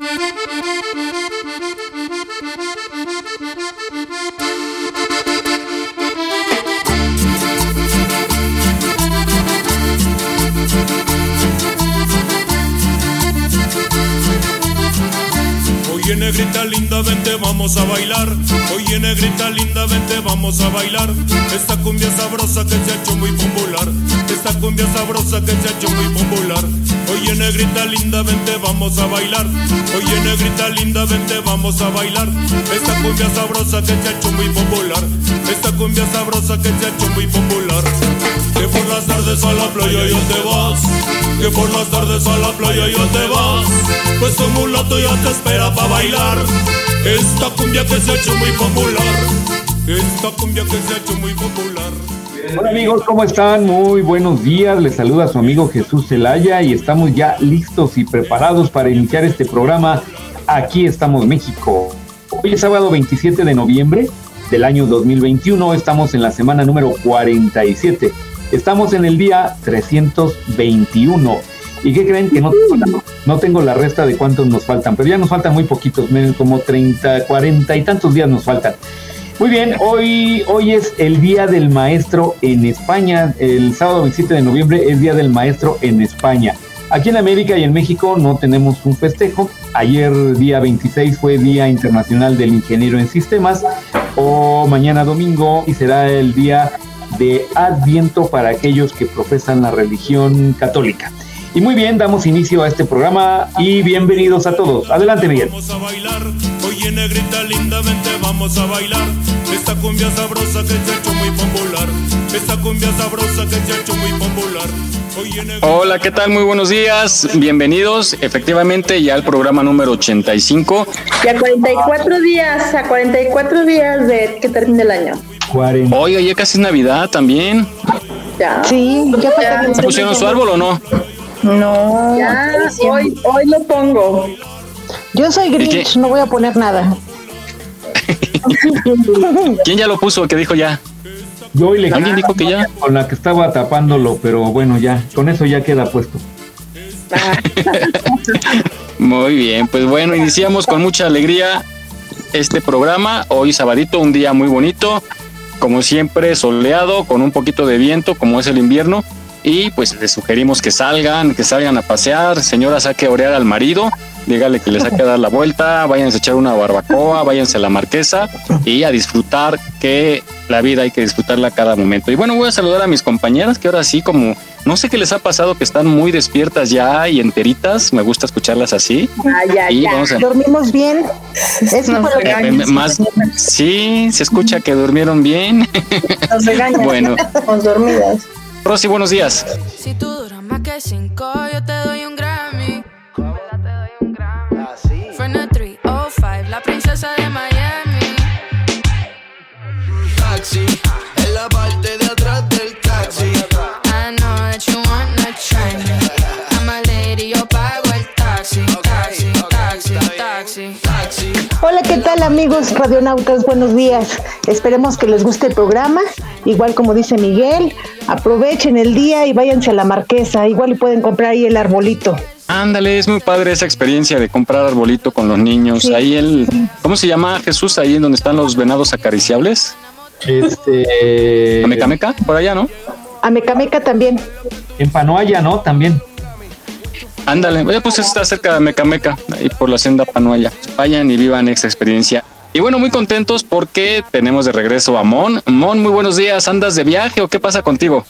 Oye vamos a bailar. Oye negrita linda, vente, vamos a bailar. Esta cumbia sabrosa que se ha hecho muy popular. Esta cumbia sabrosa que se ha hecho muy popular. Oye negrita linda, vente, vamos a bailar. Oye negrita linda, vente, vamos a bailar. Esta cumbia sabrosa que se ha hecho muy popular. Esta cumbia sabrosa que se ha hecho muy popular. Las tardes a la playa yo te vas. Que por las tardes a la playa yo te vas. Pues tu mulato ya te espera para bailar. Esta cumbia que se ha hecho muy popular. Esta cumbia que se ha hecho muy popular. Hola amigos, ¿cómo están? Muy buenos días. Les saluda su amigo Jesús Zelaya y estamos ya listos y preparados para iniciar este programa. Aquí estamos México. Hoy es sábado 27 de noviembre del año 2021. Estamos en la semana número 47. Estamos en el día 321. ¿Y qué creen? Que no tengo, la, resta de cuántos nos faltan, pero ya nos faltan muy poquitos, miren, como 30, 40 y tantos días nos faltan. Muy bien, hoy, hoy es el Día del Maestro en España. El sábado 27 de noviembre es Día del Maestro en España. Aquí en América y en México no tenemos un festejo. Ayer, día 26, fue Día Internacional del Ingeniero en Sistemas. O mañana domingo y será el Día de Adviento para aquellos que profesan la religión católica. Y muy bien, damos inicio a este programa y bienvenidos a todos. Adelante, Miguel. Vamos a bailar, oye negrita linda, vente, vamos a bailar. Esta cumbia sabrosa que se ha hecho muy popular. Esta cumbia sabrosa que se ha hecho muy popular. Hola, ¿qué tal? Muy buenos días. Bienvenidos efectivamente ya al programa número 85. Y a 44 días, a 44 días de que termine el año. 40. Oiga, ya casi es Navidad también. Ya. Sí, ya falta ¿Se pusieron su árbol o no? No, Ya, hoy, hoy lo pongo. yo soy Grinch, no voy a poner nada. ¿Quién ya lo puso? ¿Qué dijo ya? Yo hoy le ¿Alguien dijo que ya? con la que estaba tapándolo, pero bueno, ya, con eso ya queda puesto. Muy bien, pues bueno, iniciamos con mucha alegría este programa. Hoy sabadito, un día muy bonito, como siempre soleado, con un poquito de viento, como es el invierno. Y pues les sugerimos que salgan, que salgan a pasear. Señora, saque a orear al marido, dígale que le saque a dar la vuelta, váyanse a echar una barbacoa, váyanse a la marquesa y a disfrutar que la vida hay que disfrutarla a cada momento. Y bueno, voy a saludar a mis compañeras que ahora sí, como no sé qué les ha pasado, que están muy despiertas ya y enteritas. Me gusta escucharlas así. Ah, ya, Y ya. vamos a, Dormimos bien. Eso Nos fue lo que- Eh, eh, más, sí, se escucha que durmieron bien. Nos regañan. bueno, dormidas. Rosy, buenos días. Si tú duras más que cinco, yo te doy un Grammy. Taxi, en la parte de atrás del taxi. I know that you wanna try me. I'm a lady, yo pago el taxi. Taxi, taxi, taxi. Taxi, Hola, ¿qué tal amigos radionautas? Buenos días. Esperemos que les guste el programa. Igual como dice Miguel, aprovechen el día y váyanse a la marquesa. Igual y pueden comprar ahí el arbolito. Ándale, es muy padre esa experiencia de comprar arbolito con los niños. Sí. Ahí el, ¿cómo se llama Jesús? Ahí en donde están los venados acariciables. Este. Amecameca, por allá, ¿no? A Mecameca también. En Panoaya, ¿no? También. Ándale, pues está cerca de Amecameca, ahí por la senda Panuaya. Vayan y vivan esa experiencia. Y bueno, muy contentos porque tenemos de regreso a Mon. Mon, muy buenos días. ¿Andas de viaje o qué pasa contigo?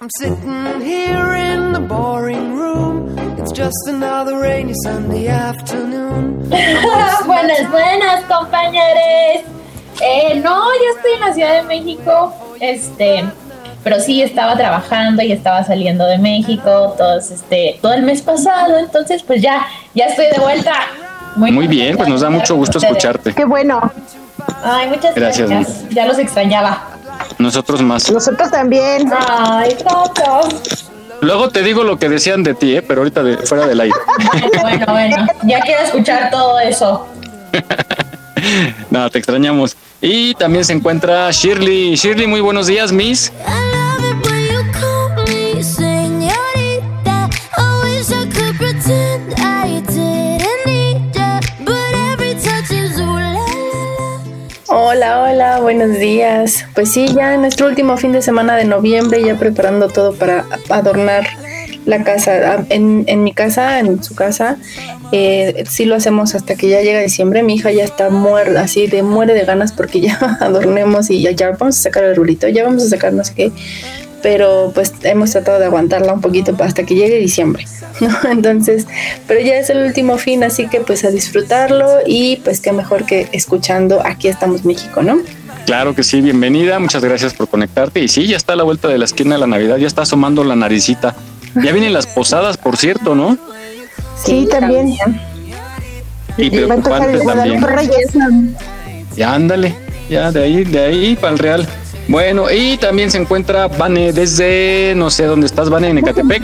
I'm sitting here in the boring room. It's just another rainy Sunday afternoon. buenas, buenas, compañeros. Eh, no, yo estoy en la Ciudad de México, este, pero sí estaba trabajando y estaba saliendo de México todos, este, todo el mes pasado, entonces pues ya, ya estoy de vuelta. Muy bien, pues nos da mucho gusto escucharte. Qué bueno. Ay, muchas Gracias, gracias. Ya los extrañaba. Nosotros más. Nosotros también. Ay, todos. Luego te digo lo que decían de ti, ¿eh? pero ahorita de, fuera del aire. Bueno, bueno, ya quiero escuchar todo eso. no, te extrañamos. Y también se encuentra Shirley. Shirley, muy buenos días, Miss. Hola, hola, buenos días. Pues sí, ya nuestro último fin de semana de noviembre, ya preparando todo para adornar la casa. Ah, En, en mi casa, en su casa, eh, sí lo hacemos hasta que ya llega diciembre. Mi hija ya está muerta, así de muere de ganas porque ya adornemos y ya, vamos a sacar el rulito, ya vamos a sacar no sé qué. Pero pues hemos tratado de aguantarla un poquito hasta que llegue diciembre, ¿no? Entonces, pero ya es el último fin, así que pues a disfrutarlo y pues qué mejor que escuchando Aquí estamos México, ¿no? Claro que sí, bienvenida, muchas gracias por conectarte. Y sí, ya está a la vuelta de la esquina de la Navidad, ya está asomando la naricita. Ya vienen las posadas, por cierto, ¿no? Sí, también. Y empezar preocupante también. Ya ándale, ya de ahí, de ahí para el Real. Bueno, y también se encuentra Vane desde, no sé dónde estás, Vane, en Ecatepec.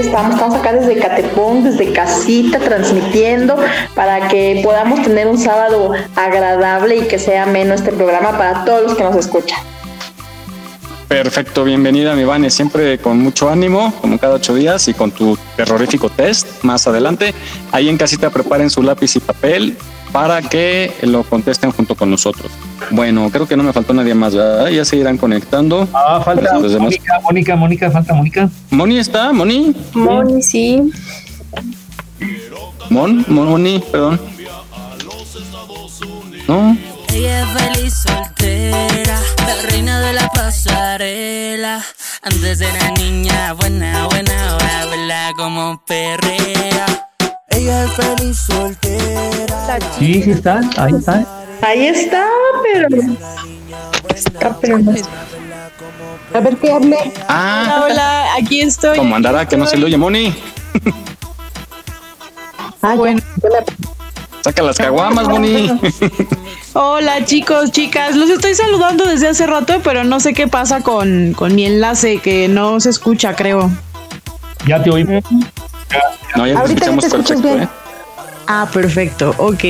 Estamos, estamos acá desde Catepón, desde casita, transmitiendo para que podamos tener un sábado agradable y que sea menos este programa para todos los que nos escuchan. Perfecto, bienvenida, mi Vane, siempre con mucho ánimo, como cada ocho días, y con tu terrorífico test más adelante. Ahí en casita preparen su lápiz y papel para que lo contesten junto con nosotros. Bueno, creo que no me faltó nadie más, ¿verdad? Ya se irán conectando. Ah, falta Los demás. Mónica, Mónica, Mónica, falta Mónica. Moni está, Moni. Moni, sí. Mon, Moni, perdón. No, Ella es feliz soltera, la reina de la pasarela. Antes era niña buena, buena, ahora vela como perrea. Ella es feliz soltera. Sí, sí está, ahí está. Ahí está, pero. Está, pero no. A ver qué hable. ah, Hola, aquí estoy. ¿cómo andará? Que no se le oye, Moni. Ah. Bueno. Saca las caguamas, Moni. Hola chicos, chicas, los estoy saludando desde hace rato, pero no sé qué pasa con, con mi enlace, que no se escucha, creo. Ya te oímos. No, ya te Ahorita ya escuchamos te escuchas perfecto, bien. ¿eh? Ah, perfecto, ok.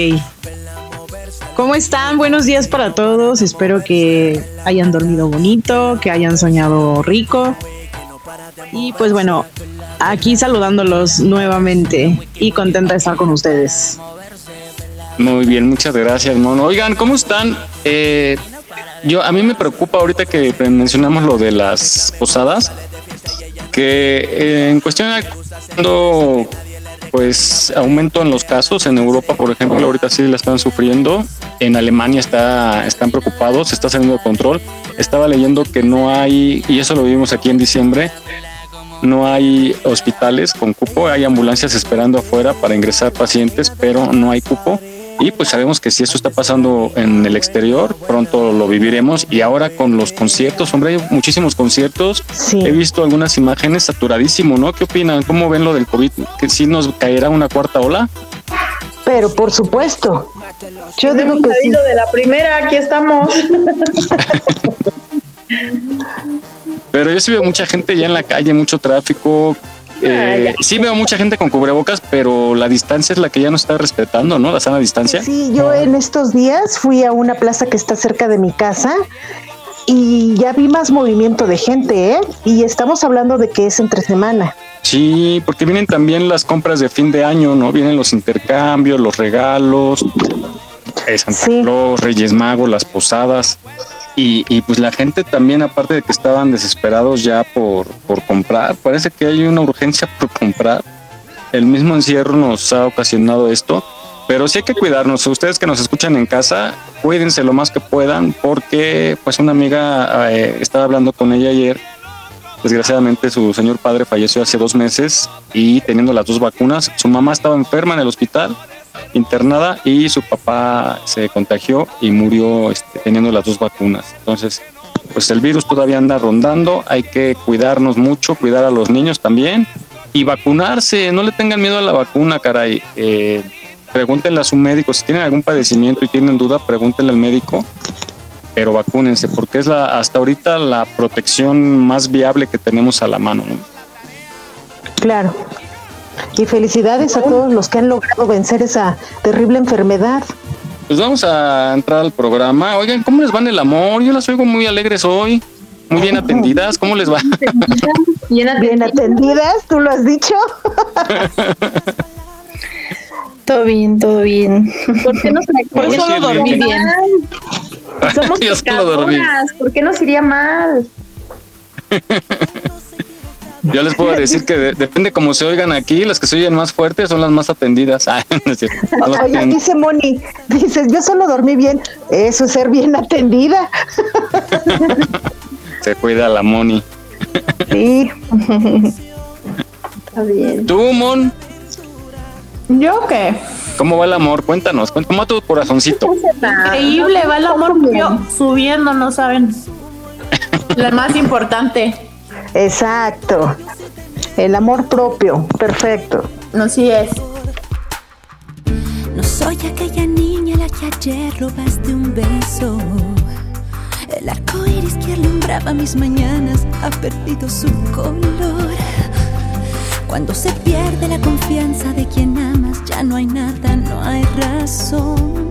¿Cómo están? Buenos días para todos. Espero que hayan dormido bonito, que hayan soñado rico. Y pues bueno, aquí saludándolos nuevamente y contenta de estar con ustedes. Muy bien, muchas gracias, mono. Oigan, ¿cómo están? Eh, yo a mí me preocupa ahorita que mencionamos lo de las posadas, que eh, en cuestión de cuando pues aumento en los casos en Europa, por ejemplo, ahorita sí la están sufriendo. En Alemania está están preocupados, se está saliendo de control. Estaba leyendo que no hay y eso lo vimos aquí en diciembre. No hay hospitales con cupo, hay ambulancias esperando afuera para ingresar pacientes, pero no hay cupo. Y pues sabemos que si eso está pasando en el exterior, pronto lo viviremos. Y ahora con los conciertos, hombre, hay muchísimos conciertos. Sí. He visto algunas imágenes saturadísimo, ¿no? ¿Qué opinan? ¿Cómo ven lo del COVID? ¿Que sí nos caerá una cuarta ola? Pero por supuesto. Yo digo que sí. de la primera, aquí estamos. Pero yo sí veo mucha gente ya en la calle, mucho tráfico. Eh, sí veo mucha gente con cubrebocas, pero la distancia es la que ya no está respetando, ¿no? La sana distancia. Sí, yo en estos días fui a una plaza que está cerca de mi casa y ya vi más movimiento de gente, ¿eh? Y estamos hablando de que es entre semana. Sí, porque vienen también las compras de fin de año, ¿no? Vienen los intercambios, los regalos, eh, Santa Sí. Claus, Reyes Magos, las posadas. Y, pues la gente también, aparte de que estaban desesperados ya por, por comprar, parece que hay una urgencia por comprar. El mismo encierro nos ha ocasionado esto, pero sí hay que cuidarnos. Ustedes que nos escuchan en casa, cuídense lo más que puedan, porque pues una amiga eh, estaba hablando con ella ayer Desgraciadamente su señor padre falleció hace dos meses y teniendo las dos vacunas, su mamá estaba enferma en el hospital, internada y su papá se contagió y murió este, teniendo las dos vacunas. Entonces, pues el virus todavía anda rondando, hay que cuidarnos mucho, cuidar a los niños también y vacunarse, no le tengan miedo a la vacuna, caray. Eh, pregúntenle a su médico, si tienen algún padecimiento y tienen duda, pregúntenle al médico pero vacúnense porque es la hasta ahorita la protección más viable que tenemos a la mano. ¿no? Claro. Y felicidades a todos los que han logrado vencer esa terrible enfermedad. Pues vamos a entrar al programa. Oigan, ¿cómo les va en el amor? Yo las oigo muy alegres hoy, muy bien atendidas. ¿Cómo les va? Bien atendidas, tú lo has dicho. todo bien, todo bien. ¿Por qué no Por solo dormí bien? Somos Yo solo dormí. ¿por qué nos iría mal? Yo les puedo decir que de- depende cómo se oigan aquí, las que se oyen más fuertes son las más atendidas. Ah, no es cierto. Tienen. dice Moni, dices, yo solo dormí bien. Eso es ser bien atendida. Se cuida la Moni. Sí. Está bien. ¿Tú, Mon? ¿Yo qué? ¿Cómo va el amor? Cuéntanos, cuéntanos ¿cómo va tu corazoncito? Increíble, va el amor subiendo, no saben. Lo más importante. Exacto. El amor propio. Perfecto. Así es. No soy aquella niña a la que ayer robaste un beso. El arco iris que alumbraba mis mañanas ha perdido su color. Cuando se pierde la confianza de quien amas, ya no hay nada, no hay razón.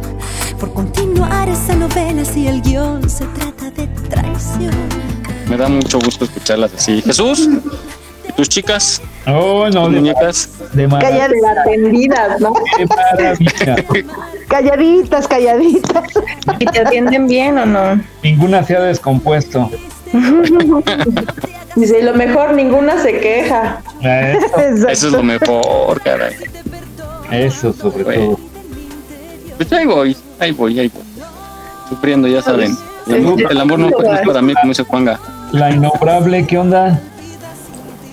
Por continuar esa novela si el guion se trata de traición. Me da mucho gusto escucharlas así. Jesús, ¿y tus chicas? Oh, no, ¿Tus de, muñecas? de maravilla. Callad- Atendidas, ¿no? qué calladitas, calladitas. ¿Y te atienden bien o no? Ninguna se ha descompuesto. Dice, lo mejor, ninguna se queja. Eso, es lo mejor, caray. eso sobre Güey. todo. Pues ahí voy, ahí voy, ahí voy. Sufriendo, ya saben. El amor, el amor no es para mí, como dice Juanga. La innombrable, ¿qué onda?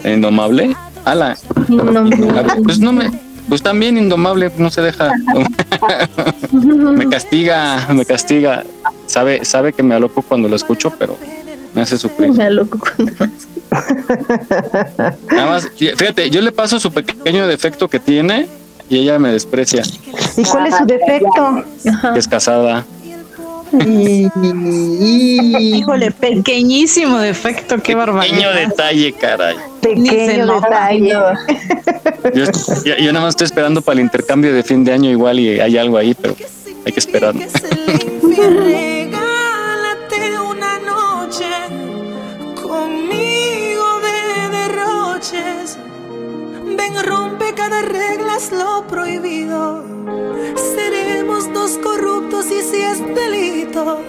¿Indomable? Ala. Pues no me. Pues también indomable, no se deja. me castiga, me castiga. Sabe, sabe que me aloco cuando lo escucho, pero me hace sufrir. Me loco cuando Nada más, fíjate, yo le paso su pequeño defecto que tiene y ella me desprecia, ¿Y cuál es su defecto? que es casada. Híjole, pequeñísimo defecto, qué Pequeño barbaridad. detalle, caray. Pequeño detalle. Yo, yo- yo nada más estoy esperando para el intercambio de fin de año igual y hay algo ahí, pero hay que esperar. Regálate una noche conmigo de derroches. Ven, rompe cada regla, es lo prohibido. Seremos dos corruptos y si es delito,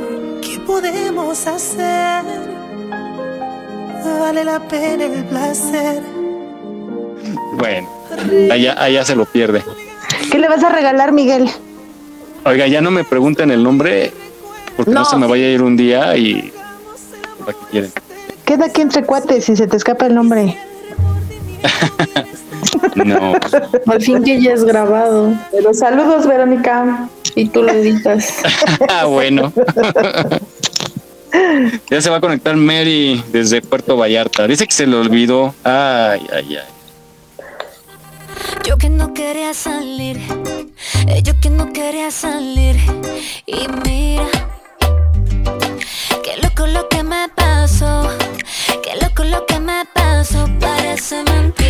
¿qué podemos hacer? Vale la pena el placer. Bueno, allá, allá se lo pierde. ¿Qué le vas a regalar, Miguel? Oiga, ya no me pregunten el nombre porque no, No. se me vaya a ir un día y... ¿Para qué quieren? Queda aquí entre cuates si se te escapa el nombre. No, Al fin que ya es grabado Pero saludos, Verónica. y tú lo editas. ah, bueno. ya se va a conectar Mary desde Puerto Vallarta. Dice que se le olvidó. Ay, ay, ay. Yo que no quería salir, eh, yo que no quería salir. Y mira, qué loco lo que me pasó, qué loco lo que me pasó, parece mentira.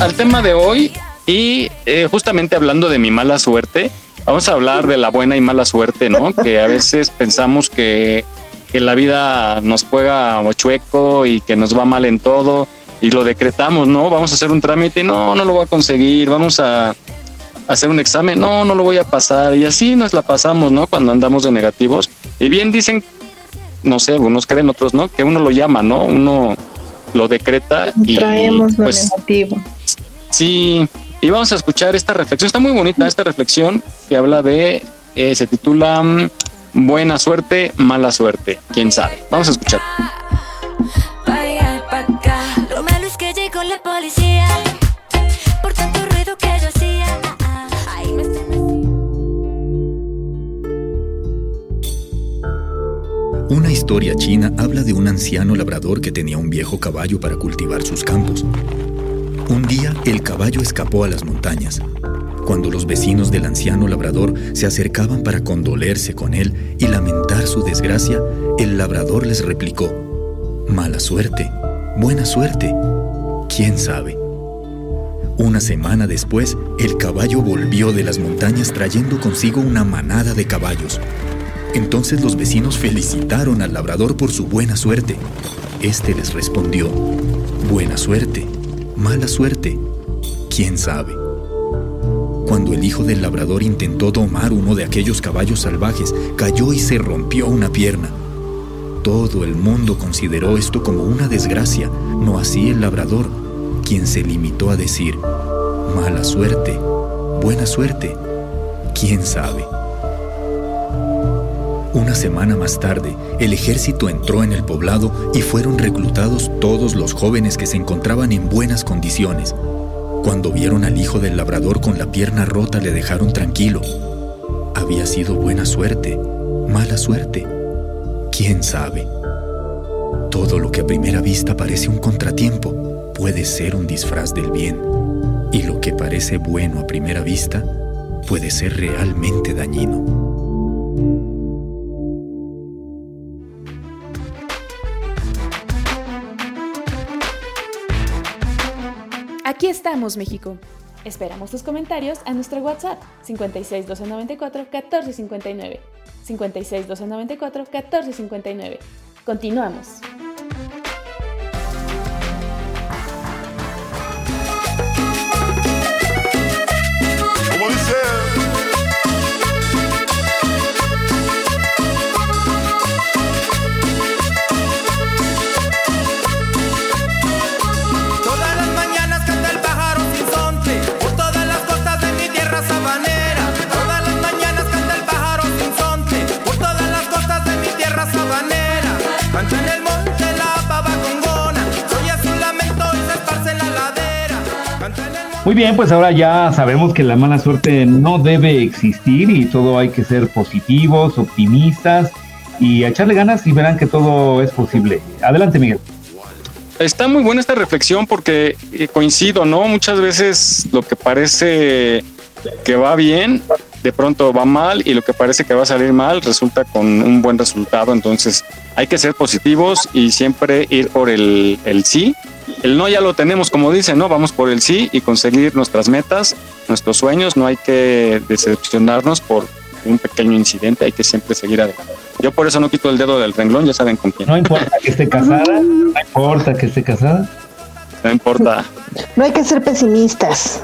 Al tema de hoy y eh, justamente hablando de mi mala suerte, vamos a hablar de la buena y mala suerte, ¿no? Que a veces pensamos que, que la vida nos juega chueco y que nos va mal en todo y lo decretamos, ¿no? Vamos a hacer un trámite, no, no lo voy a conseguir, vamos a hacer un examen, no, no lo voy a pasar y así nos la pasamos, ¿no? Cuando andamos de negativos. Y bien dicen, no sé, algunos creen, otros no, que uno lo llama, ¿no? Uno lo decreta y Traemos lo pues negativo. Sí, y vamos a escuchar esta reflexión. Está muy bonita esta reflexión que habla de, eh, se titula Buena suerte, mala suerte. ¿Quién sabe? Vamos a escuchar. Llegó la policía por tanto ruido que. Una historia china habla de un anciano labrador que tenía un viejo caballo para cultivar sus campos. Un día el caballo escapó a las montañas. Cuando los vecinos del anciano labrador se acercaban para condolerse con él y lamentar su desgracia, el labrador les replicó, Mala suerte, buena suerte, quién sabe. Una semana después, el caballo volvió de las montañas trayendo consigo una manada de caballos. Entonces los vecinos felicitaron al labrador por su buena suerte. Este les respondió, buena suerte, mala suerte, quién sabe. Cuando el hijo del labrador intentó domar uno de aquellos caballos salvajes, cayó y se rompió una pierna. Todo el mundo consideró esto como una desgracia, no así el labrador, quien se limitó a decir, mala suerte, buena suerte, quién sabe. Una semana más tarde, el ejército entró en el poblado y fueron reclutados todos los jóvenes que se encontraban en buenas condiciones. Cuando vieron al hijo del labrador con la pierna rota le dejaron tranquilo. Había sido buena suerte, mala suerte, quién sabe. Todo lo que a primera vista parece un contratiempo puede ser un disfraz del bien, y lo que parece bueno a primera vista puede ser realmente dañino. Aquí estamos, México. Esperamos tus comentarios a nuestro WhatsApp 56 294 1459. 56 294 1459. Continuamos. Muy bien, pues ahora ya sabemos que la mala suerte no debe existir y todo hay que ser positivos, optimistas y echarle ganas y verán que todo es posible. Adelante, Miguel. Está muy buena esta reflexión porque eh, coincido, ¿no? Muchas veces lo que parece que va bien, de pronto va mal y lo que parece que va a salir mal resulta con un buen resultado. Entonces hay que ser positivos y siempre ir por el, el sí. El no ya lo tenemos, como dicen, ¿no? Vamos por el sí y conseguir nuestras metas, nuestros sueños. No hay que decepcionarnos por un pequeño incidente, hay que siempre seguir adelante. Yo por eso no quito el dedo del renglón, ya saben con quién. No importa que esté casada, no importa que esté casada. No importa. No hay que ser pesimistas.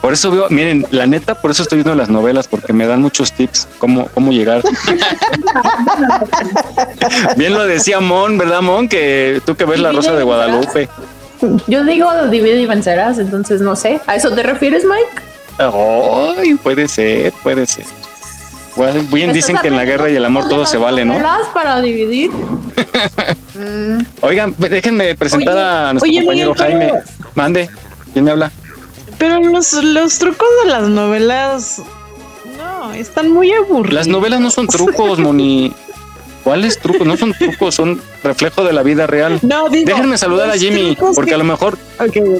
Por eso veo, miren, la neta, por eso estoy viendo las novelas, porque me dan muchos tips cómo, cómo llegar. Bien lo decía Mon, ¿verdad, Mon? Que tú que ves la Rosa de Guadalupe. Yo digo divide y vencerás, entonces no sé. ¿A eso te refieres, Mike? Ay, puede ser, puede ser. Bueno, bien dicen que en la guerra y el amor todo se vale, ¿no? ¿Novelas para dividir? Oigan, déjenme presentar Oye, a nuestro oye, compañero Miguel, pero- Jaime. Mande, ¿quién me habla? Pero los, los trucos de las novelas. No, están muy aburridos. Las novelas no son trucos, Moni. ¿Cuáles trucos? No son trucos, son reflejo de la vida real. No, digo, Déjenme saludar a Jimmy, porque que- a lo mejor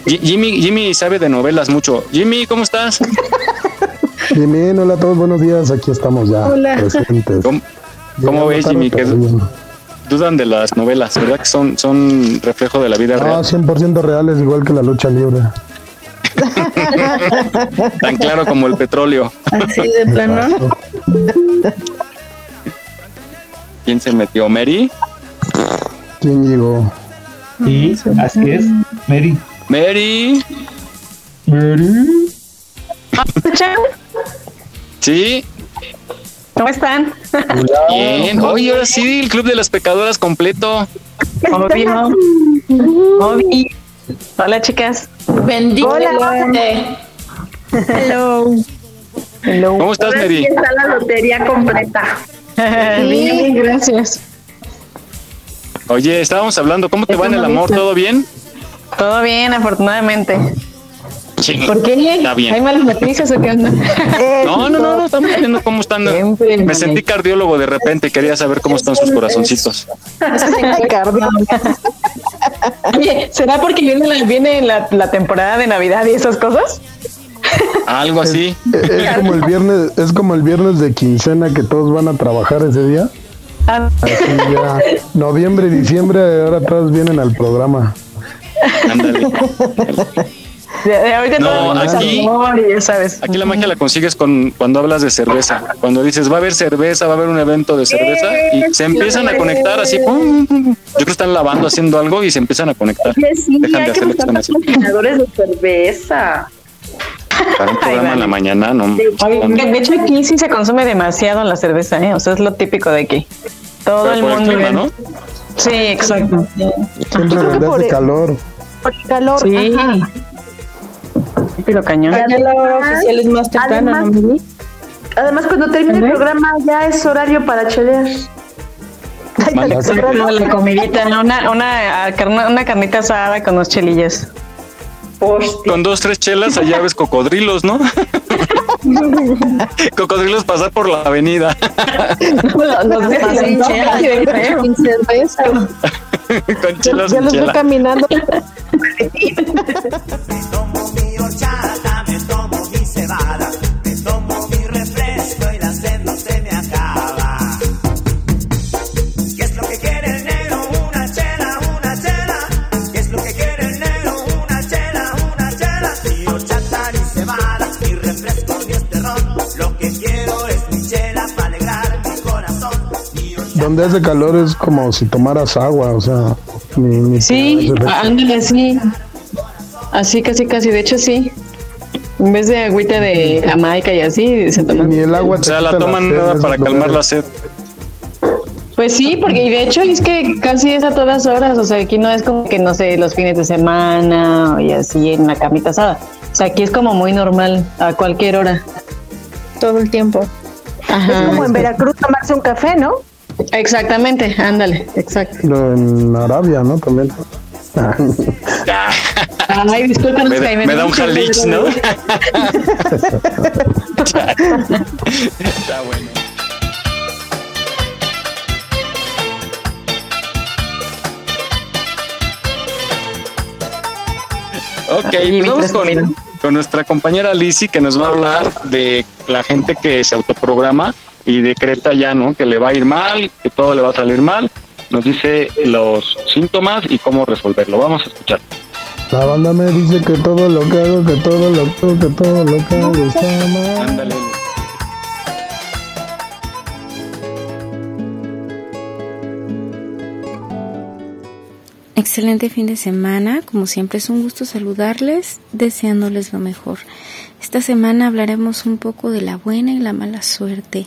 Jimmy, Jimmy sabe de novelas mucho. Jimmy, ¿cómo estás? Bien, hola a todos, buenos días, aquí estamos ya Hola. presentes. ¿Cómo, ves, Jimmy? Que dudan de las novelas, ¿verdad? Que son, son reflejo de la vida No, real. 100% reales, igual que la lucha libre. Tan claro como el petróleo. Así de plano. ¿Quién se metió? ¿Mary? ¿Quién llegó? Sí, así es. Mary. ¿Mary? Mary. ¿Sí? ¿Cómo están? Bien. Oye, ahora sí, el Club de las Pecadoras completo. Obvio. Obvio. Hola, chicas. Bendito. Hello. Hello. ¿Cómo estás, Mary? está la lotería completa. Bien, gracias. Oye, estábamos hablando, ¿cómo te va en el amor? ¿Todo bien? Todo bien, afortunadamente. Sí. ¿Por qué? Está bien. ¿Hay malas noticias o qué onda? No, no, no, no, estamos viendo cómo están. Siempre, Me mami. sentí cardiólogo de repente, quería saber cómo están sus corazoncitos. Oye, ¿será porque viene, la, viene la, la temporada de Navidad y esas cosas? Algo así. Es, es como el viernes, es como el viernes de quincena que todos van a trabajar ese día. Así ya, noviembre y diciembre, ahora todos vienen al programa. Ándale. De, de ahorita No, aquí- es amor y ya sabes. Aquí la magia la consigues con cuando hablas de cerveza. Cuando dices va a haber cerveza, va a haber un evento de cerveza y se empiezan a conectar así. pum, pum, pum. Yo creo que están lavando, haciendo algo y se empiezan a conectar. Sí, Dejan de hacer lo que están haciendo. de cerveza. Para un programa en la mañana, no. De hecho aquí sí se consume demasiado la cerveza, ¿eh? O sea, es lo típico de aquí. Todo Pero el por el mundo. clima, ¿no? Sí, exacto. Siempre por el- calor. Por el calor. Sí. ajá. Pero cañón. La hora oficial es más temprano, Además- ¿no, Mili? Además, cuando termine el Ajá. programa ya es horario para chelear. La comidita, ¿no? una, una, ah, una carnita asada con unos chelillas. Con dos, tres chelas, allá ves cocodrilos, ¿no? cocodrilos pasar por la avenida. Los, los de sin chela, yo. Sin cerveza. Con chelas Ya los veo chela. caminando. tomo mi horchata, me tomo mi cebada, me tomo mi refresco y la Donde hace calor es como si tomaras agua, o sea, ni, ni Sí, ándale así. Así, casi, casi. De hecho, sí. En vez de agüita de Jamaica y así, se toman. Ni el agua O sea, la toman nada para calmar la sed. Pues sí, porque y de hecho es que casi es a todas horas. O sea, aquí no es como que, no sé, los fines de semana y así en la camita asada. O sea, aquí es como muy normal, a cualquier hora. Todo el tiempo. Ajá. Es como en Veracruz tomarse un café, ¿no? Exactamente, ándale, exacto. En Arabia, ¿no? También. Ay, discúlpanos, Me, da- Jaime. me da un jalix, ¿no? Está bueno. Ok, pues vamos con, con nuestra compañera Lizzy que nos va a hablar de la gente que se autoprograma y decreta ya, ¿no? Que le va a ir mal, que todo le va a salir mal. Nos dice los síntomas y cómo resolverlo. Vamos a escuchar. La banda me dice que todo lo que hago, que todo lo que hago, que todo lo que hago está mal. Ándale. Excelente fin de semana, como siempre es un gusto saludarles, deseándoles lo mejor. Esta semana hablaremos un poco de la buena y la mala suerte,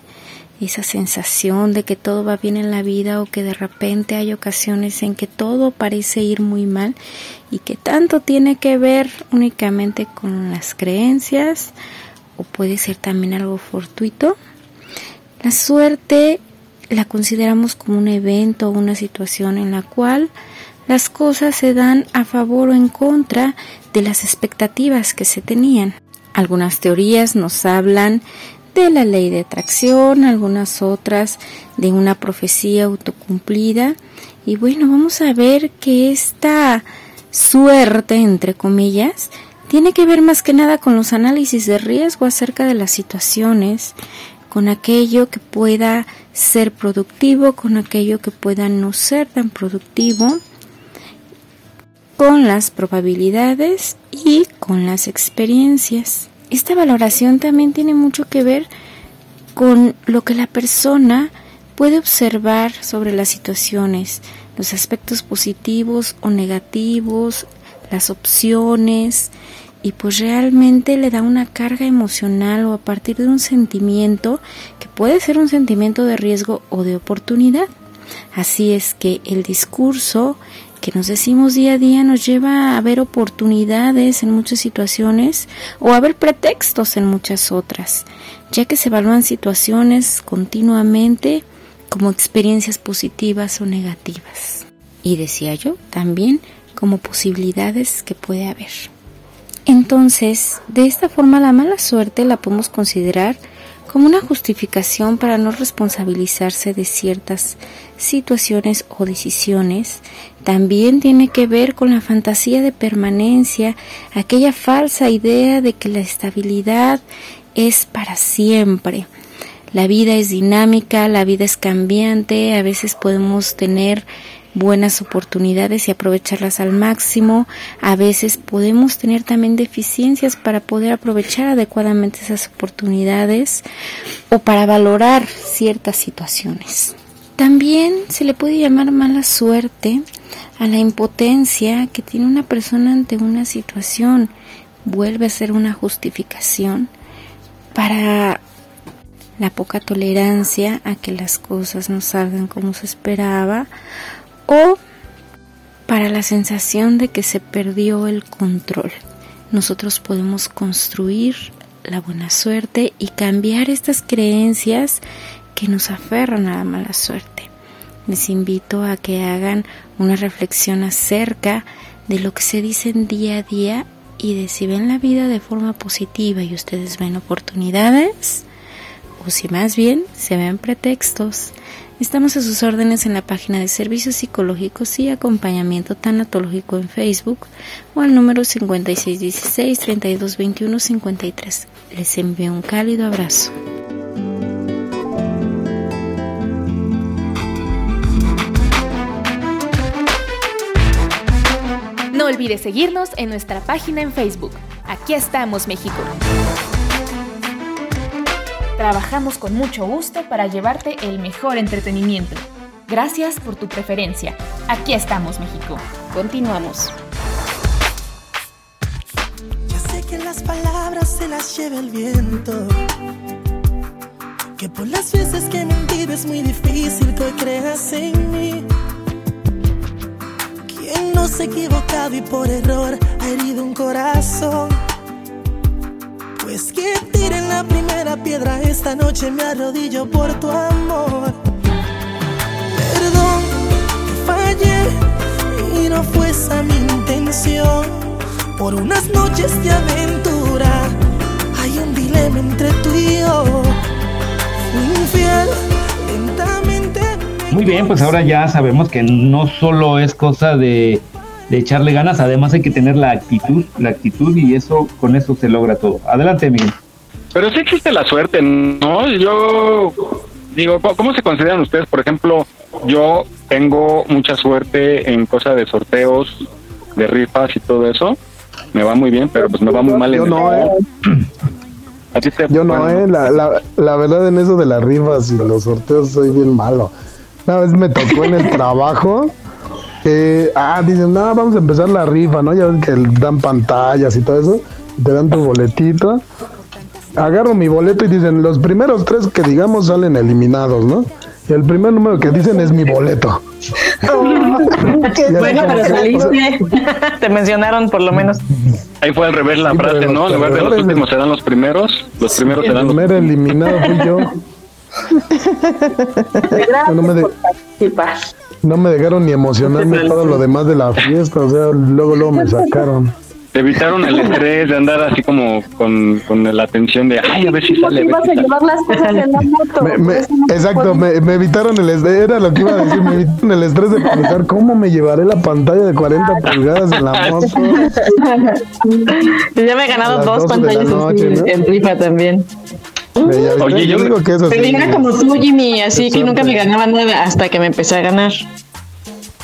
esa sensación de que todo va bien en la vida o que de repente hay ocasiones en que todo parece ir muy mal y que tanto tiene que ver únicamente con las creencias o puede ser también algo fortuito. La suerte la consideramos como un evento o una situación en la cual las cosas se dan a favor o en contra de las expectativas que se tenían. Algunas teorías nos hablan de la ley de atracción, algunas otras de una profecía autocumplida. Y bueno, vamos a ver que esta suerte, entre comillas, tiene que ver más que nada con los análisis de riesgo acerca de las situaciones, con aquello que pueda ser productivo, con aquello que pueda no ser tan productivo, con las probabilidades y con las experiencias. Esta valoración también tiene mucho que ver con lo que la persona puede observar sobre las situaciones, los aspectos positivos o negativos, las opciones, y pues realmente le da una carga emocional o a partir de un sentimiento que puede ser un sentimiento de riesgo o de oportunidad. Así es que el discurso que nos decimos día a día nos lleva a ver oportunidades en muchas situaciones o a ver pretextos en muchas otras, ya que se evalúan situaciones continuamente como experiencias positivas o negativas. Y decía yo también como posibilidades que puede haber. Entonces, de esta forma la mala suerte la podemos considerar como una justificación para no responsabilizarse de ciertas situaciones o decisiones. También tiene que ver con la fantasía de permanencia, aquella falsa idea de que la estabilidad es para siempre. La vida es dinámica, la vida es cambiante, a veces podemos tener buenas oportunidades y aprovecharlas al máximo. A veces podemos tener también deficiencias para poder aprovechar adecuadamente esas oportunidades o para valorar ciertas situaciones. También se le puede llamar mala suerte a la impotencia que tiene una persona ante una situación. Vuelve a ser una justificación para la poca tolerancia a que las cosas no salgan como se esperaba o para la sensación de que se perdió el control. Nosotros podemos construir la buena suerte y cambiar estas creencias que nos aferran a la mala suerte. Les invito a que hagan una reflexión acerca de lo que se dicen día a día y de si ven la vida de forma positiva y ustedes ven oportunidades o si más bien se ven pretextos. Estamos a sus órdenes en la página de Servicios Psicológicos y Acompañamiento Tanatológico en Facebook o al número 5616-3221-53. Les envío un cálido abrazo. No olvides seguirnos en nuestra página en Facebook. Aquí estamos, México. Trabajamos con mucho gusto para llevarte el mejor entretenimiento. Gracias por tu preferencia. Aquí estamos, México. Continuamos. Ya sé que las palabras se las lleva el viento. Que por las veces que mentido es muy difícil que creas en mí. Quien no se ha equivocado y por error ha herido un corazón. Piedra esta noche me arrodillo por tu amor. Perdón fallé y no fue esa mi intención. Por unas noches de aventura hay un dilema entre tú y yo. Infiel lentamente. Muy bien, pues ahora ya sabemos que no solo es cosa de, de echarle ganas, además hay que tener la actitud, la actitud y eso con eso se logra todo. Adelante, Miguel. Pero sí existe la suerte, ¿no? Yo digo, ¿cómo- ¿cómo se consideran ustedes? Por ejemplo, yo tengo mucha suerte en cosas de sorteos, de rifas y todo eso. Me va muy bien, pero pues me va muy mal en Yo el no, eh. ¿A ti te- Yo no, eh. La, la, la verdad en eso de las rifas y los sorteos soy bien malo. Una vez me tocó en el trabajo que, ah, dicen, no, vamos a empezar la rifa, ¿no? Ya ven que dan pantallas y todo eso, te dan tu boletito. Agarro mi boleto y dicen, los primeros tres que digamos salen eliminados, ¿no? Y el primer número que dicen es mi boleto. bueno, pero saliste. Te mencionaron por lo menos. Ahí fue al revés la frase, ¿no? En lugar de los últimos se dan los primeros, los primeros se El dan los primer eliminado fui yo. No me, de- no me dejaron ni emocionarme todo lo demás de la fiesta, o sea, luego luego me sacaron. Te evitaron el estrés de andar así como con, con la atención de, ay, a ver si sale. ibas a sale". llevar las cosas en la moto. Me- me- exacto, me, me evitaron el estrés, era lo que iba a decir, me evitaron el estrés de pensar cómo me llevaré la pantalla de 40 pulgadas en la moto. Yo ya me he ganado dos 12 de la pantallas noche, así ¿no? en rifa también. Oye, yo digo que eso Pero sí, era como tú, Jimmy, así que nunca me ganaba nada hasta que me empecé a ganar.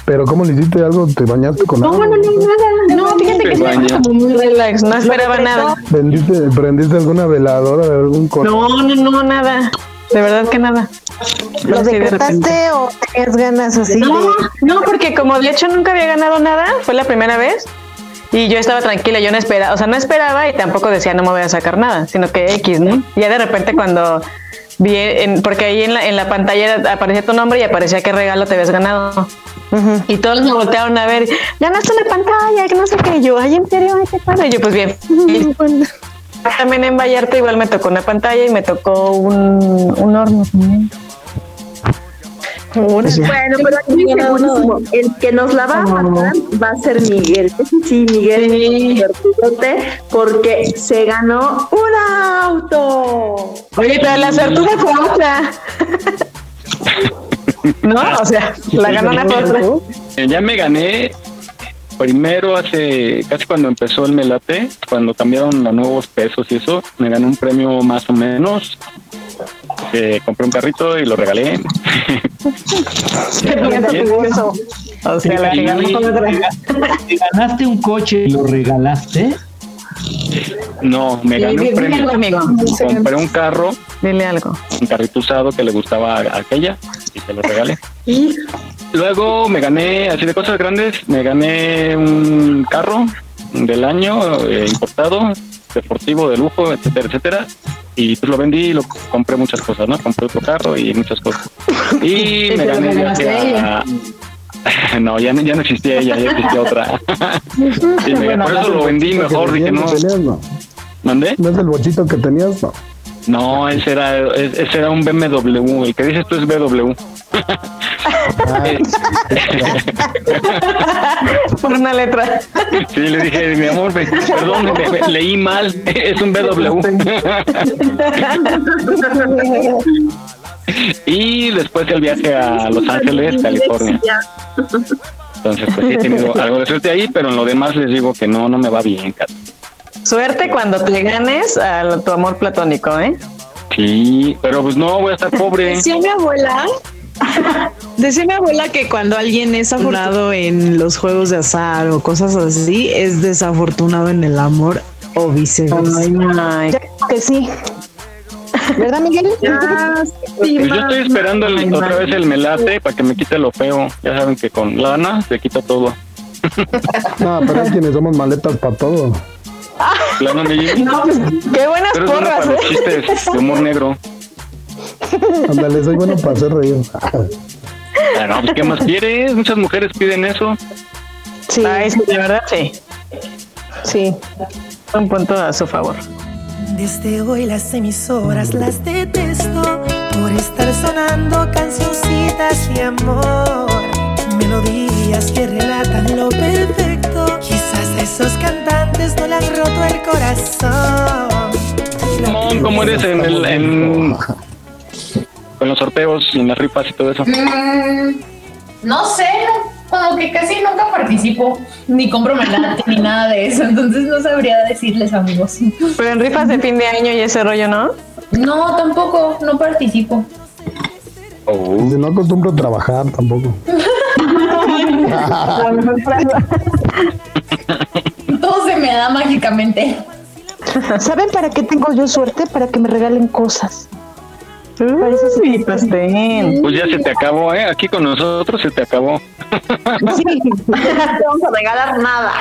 Pero ¿cómo le hiciste algo? ¿Te bañaste con No, agua? no, no, nada. No, fíjate que bañas. como muy relax, no esperaba nada. ¿Prendiste, ¿Prendiste alguna veladora de algún color? No, no, no, nada. De verdad que nada. ¿Lo decretaste o tenías ganas así No, de.? no, porque como de hecho nunca había ganado nada, fue la primera vez. Y yo estaba tranquila, yo no esperaba, o sea, no esperaba y tampoco decía no me voy a sacar nada, sino que X, ¿no? Y ya de repente cuando vi, en- porque ahí en la, en la pantalla aparecía tu nombre y aparecía qué regalo te habías ganado. Y todos me voltearon a ver, ganaste una pantalla, que no sé qué, yo, ay, en serio, ay, qué padre. Y yo, pues bien. Y también en Vallarta igual me tocó una pantalla y me tocó un, un horno también. Bueno, pero aquí el que nos la va a matar va a ser Miguel. Sí, Miguel, suertudote, porque se ganó un auto. Oye, pero la suertuda fue otra. no, o sea, la ganó la otra. Eh, Ya me gané primero hace casi cuando empezó el Melate, cuando cambiaron a nuevos pesos y eso, me gané un premio más o menos que compré un carrito y lo regalé. O sea, la Sí. regaló con otra. ¿Te ganaste un coche y lo regalaste? No, me gané un Dile premio. algo, amigo. Compré un carro, Dile algo. un carrito usado que le gustaba a aquella y se lo regalé. Luego me gané, así de cosas grandes, me gané un carro del año eh, importado, deportivo, de lujo, etcétera, etcétera. Y pues lo vendí y lo compré muchas cosas, ¿no? Compré otro carro y muchas cosas. Y ¿Y me gané regalaste viaje a a... No, ya no, ya no existía ella, ya existía otra. Sí, me- por eso lo vendí mejor, dije, no. ¿Tenías, no? ¿Mandé? ¿No es el bochito que tenías? No. No, ese era, es- ese era un BMW. El que dices tú es BW. Por una letra. Sí, le dije, mi amor, me- perdón, me- me- leí mal. Es un BW. y después el viaje a Los Ángeles, California. Entonces, pues sí he tenido algo de suerte ahí, pero en lo demás les digo que no, no me va bien, Kat. Suerte cuando te ganes a tu amor platónico, ¿eh? Sí, pero pues no, voy a estar pobre. Decía mi abuela. Decía mi abuela que cuando alguien es afortunado en los juegos de azar o cosas así, es desafortunado en el amor o viceversa. Ya que sí. ¿Verdad, Miguel? Pues yo estoy esperando el- otra vez el melate para que me quite lo feo. Ya saben que con lana se quita todo. No, pero es quienes somos maletas para todo. Plano, Jimmy. pues, Qué buenas Pero es bueno porras, para los ¿eh? chistes de humor negro. Ándale, soy bueno para hacer reír. Ah, no, pues, ¿qué más quieres? Muchas mujeres piden eso. Sí. Ay, sí, de verdad, sí. Sí. Un punto a su favor. Desde hoy las emisoras las detesto por estar sonando cancioncitas de amor, melodías que relatan lo perfecto. Esos cantantes no le han roto el corazón. ¿cómo eres en, el, en con los sorteos y en las rifas y todo eso? Mm, no sé, no, como que casi nunca participo, ni compro melate ni nada de eso, entonces no sabría decirles amigos. Pero en rifas de fin de año y ese rollo, ¿no? No, tampoco, no participo. Dice, no acostumbro a trabajar tampoco. Todo se me da mágicamente. ¿Saben para qué tengo yo suerte? Para que me regalen cosas. Uy, pastel. Pues ya se te acabó, ¿eh? Aquí con nosotros se te acabó. Sí. No te vamos a regalar nada.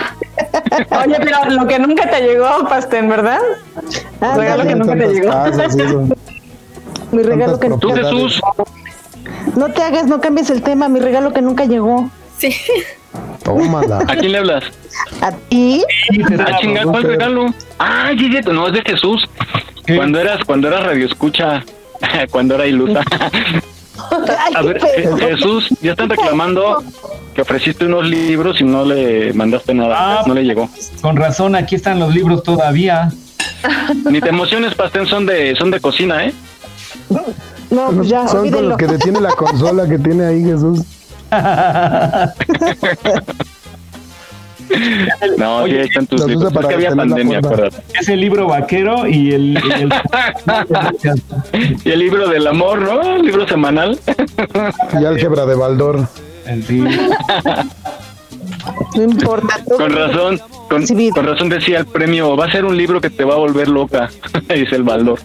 Oye, pero lo que nunca te llegó, pastel, ¿verdad? Ah, Regalo que nunca te llegó. casas. Mi regalo que Tú, propiedades. Jesús, No te hagas, no cambies el tema. Mi regalo que nunca llegó. Sí. Tómala. ¿a quién le hablas? ¿A ti? Ah, chinga, ¿cuál regalo? Ah, sí, sí, no, es de Jesús. Cuando eras, cuando eras radio escucha, cuando era ilusa. A ver, Je- Jesús, ya están reclamando que ofreciste unos libros y no le mandaste nada, Ah. no le llegó. Con razón, aquí están los libros todavía. Ni te emociones, Pastén, son de, son de cocina, ¿eh? No, pues ya, Son con olvídenlo. los que detiene la consola que tiene ahí Jesús. No, Oye, sí, están tus libros. Es que había pandemia, acuérdate. Es el libro vaquero y el. y el- Y el libro del amor, ¿no? El libro semanal. Y álgebra de Baldor. sí. No importa. Con razón, con, con razón decía el premio, va a ser un libro que te va a volver loca, dice el Baldor.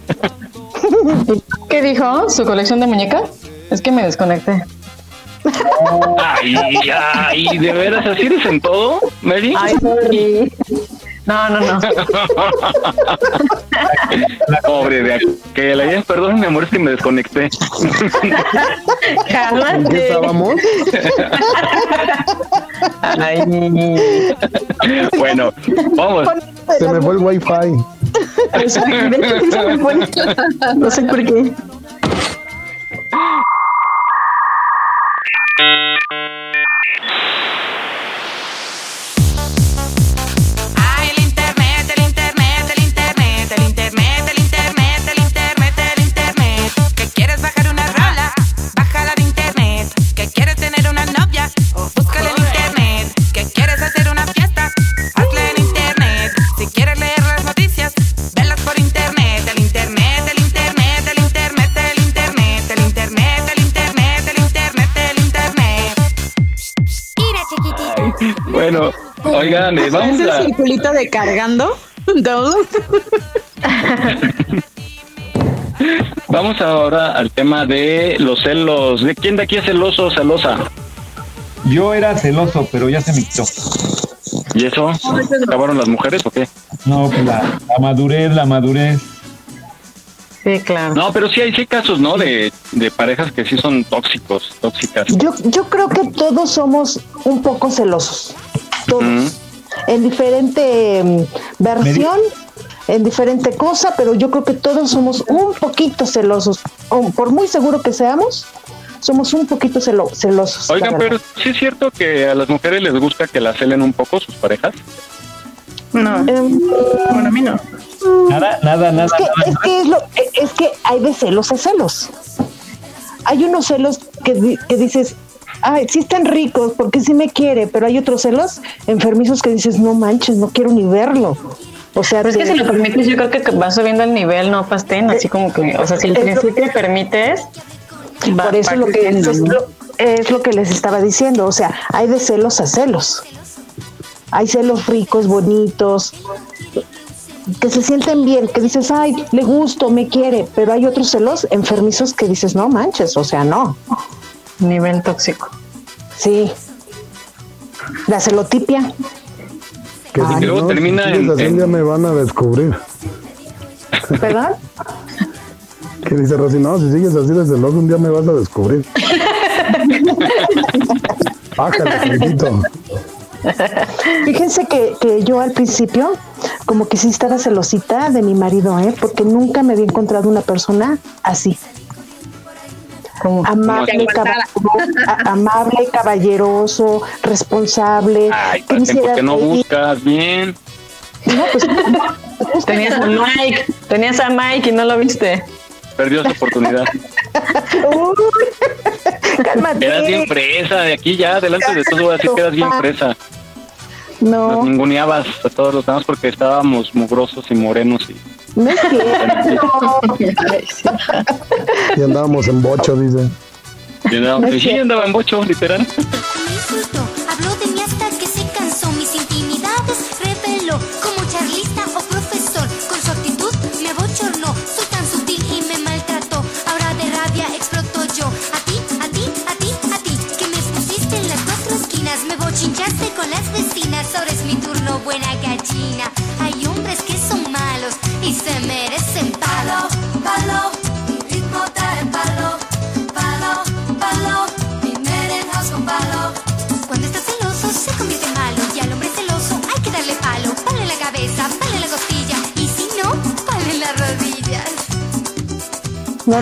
¿Qué dijo? ¿Su colección de muñecas? Es que me desconecté. Ay, ay, ¿de veras así eres en todo, Mary? Ay, sorry. No, no, no. Pobre de aquel. Ay, perdón, mi amor, es que me desconecté. ¿En qué Cálmate. estábamos? Ay. Bueno, vamos. Se me fue el wifi. No sé por qué. Oigan, eh, vamos Ese a... circulito de cargando. Todos. Vamos ahora al tema de los celos. ¿De quién de aquí es celoso o celosa? Yo era celoso, pero ya se me quitó. ¿Y eso? ¿Acabaron las mujeres o qué? No, pues la, la madurez, la madurez. Sí, claro. No, pero sí hay sí casos, ¿no? De, de parejas que sí son tóxicos, tóxicas. Yo, yo creo que todos somos un poco celosos. Todos. Mm. En diferente mm, versión, en diferente cosa, pero yo creo que todos somos un poquito celosos. O por muy seguro que seamos, somos un poquito celo- celosos. Oigan, pero sí es cierto que a las mujeres les gusta que las celen un poco sus parejas. No. bueno, a mí no. Nada, nada, nada. Es que, es, que es, lo- es que hay de celos a celos. Hay unos celos que, que dices, ay, sí están ricos porque sí me quiere, pero hay otros celos enfermizos que dices, no manches, no quiero ni verlo. O sea, Pero es que te- si lo permites, yo creo que va subiendo el nivel, no pastén, así como que, o sea, si Es lo- principio permites, va- Por eso lo que es lo que les estaba diciendo, o sea, hay de celos a celos. Hay celos ricos, bonitos, que se sienten bien, que dices, ay, le gusto, me quiere, pero hay otros celos enfermizos que dices, no manches, o sea, no. Nivel tóxico. Sí. La celotipia. Que Ay, si luego no, termina si sigues en- así, en- ya me van a descubrir. ¿Perdón? Que dice Rosy, no, si sigues así desde luego un día me vas a descubrir. Bájale. Fíjense que, que yo al principio, como que sí estaba celosita de mi marido, ¿eh? porque nunca me había encontrado una persona así. Amable, ¿Cómo caba- a- amable, caballeroso, responsable. Ay, que ¿por hiciera qué no buscas bien? No, pues, Tenías a Mike, tenías a Mike y no lo viste. Perdió su oportunidad. cálmate. Eras bien fresa, de aquí ya, delante de todo, así quedas bien fresa. Nos No, ninguneabas a todos los demás porque estábamos mugrosos y morenos y no es cierto. Y andábamos en bocho, dice. y andaba- sí, andaba en bocho, literal.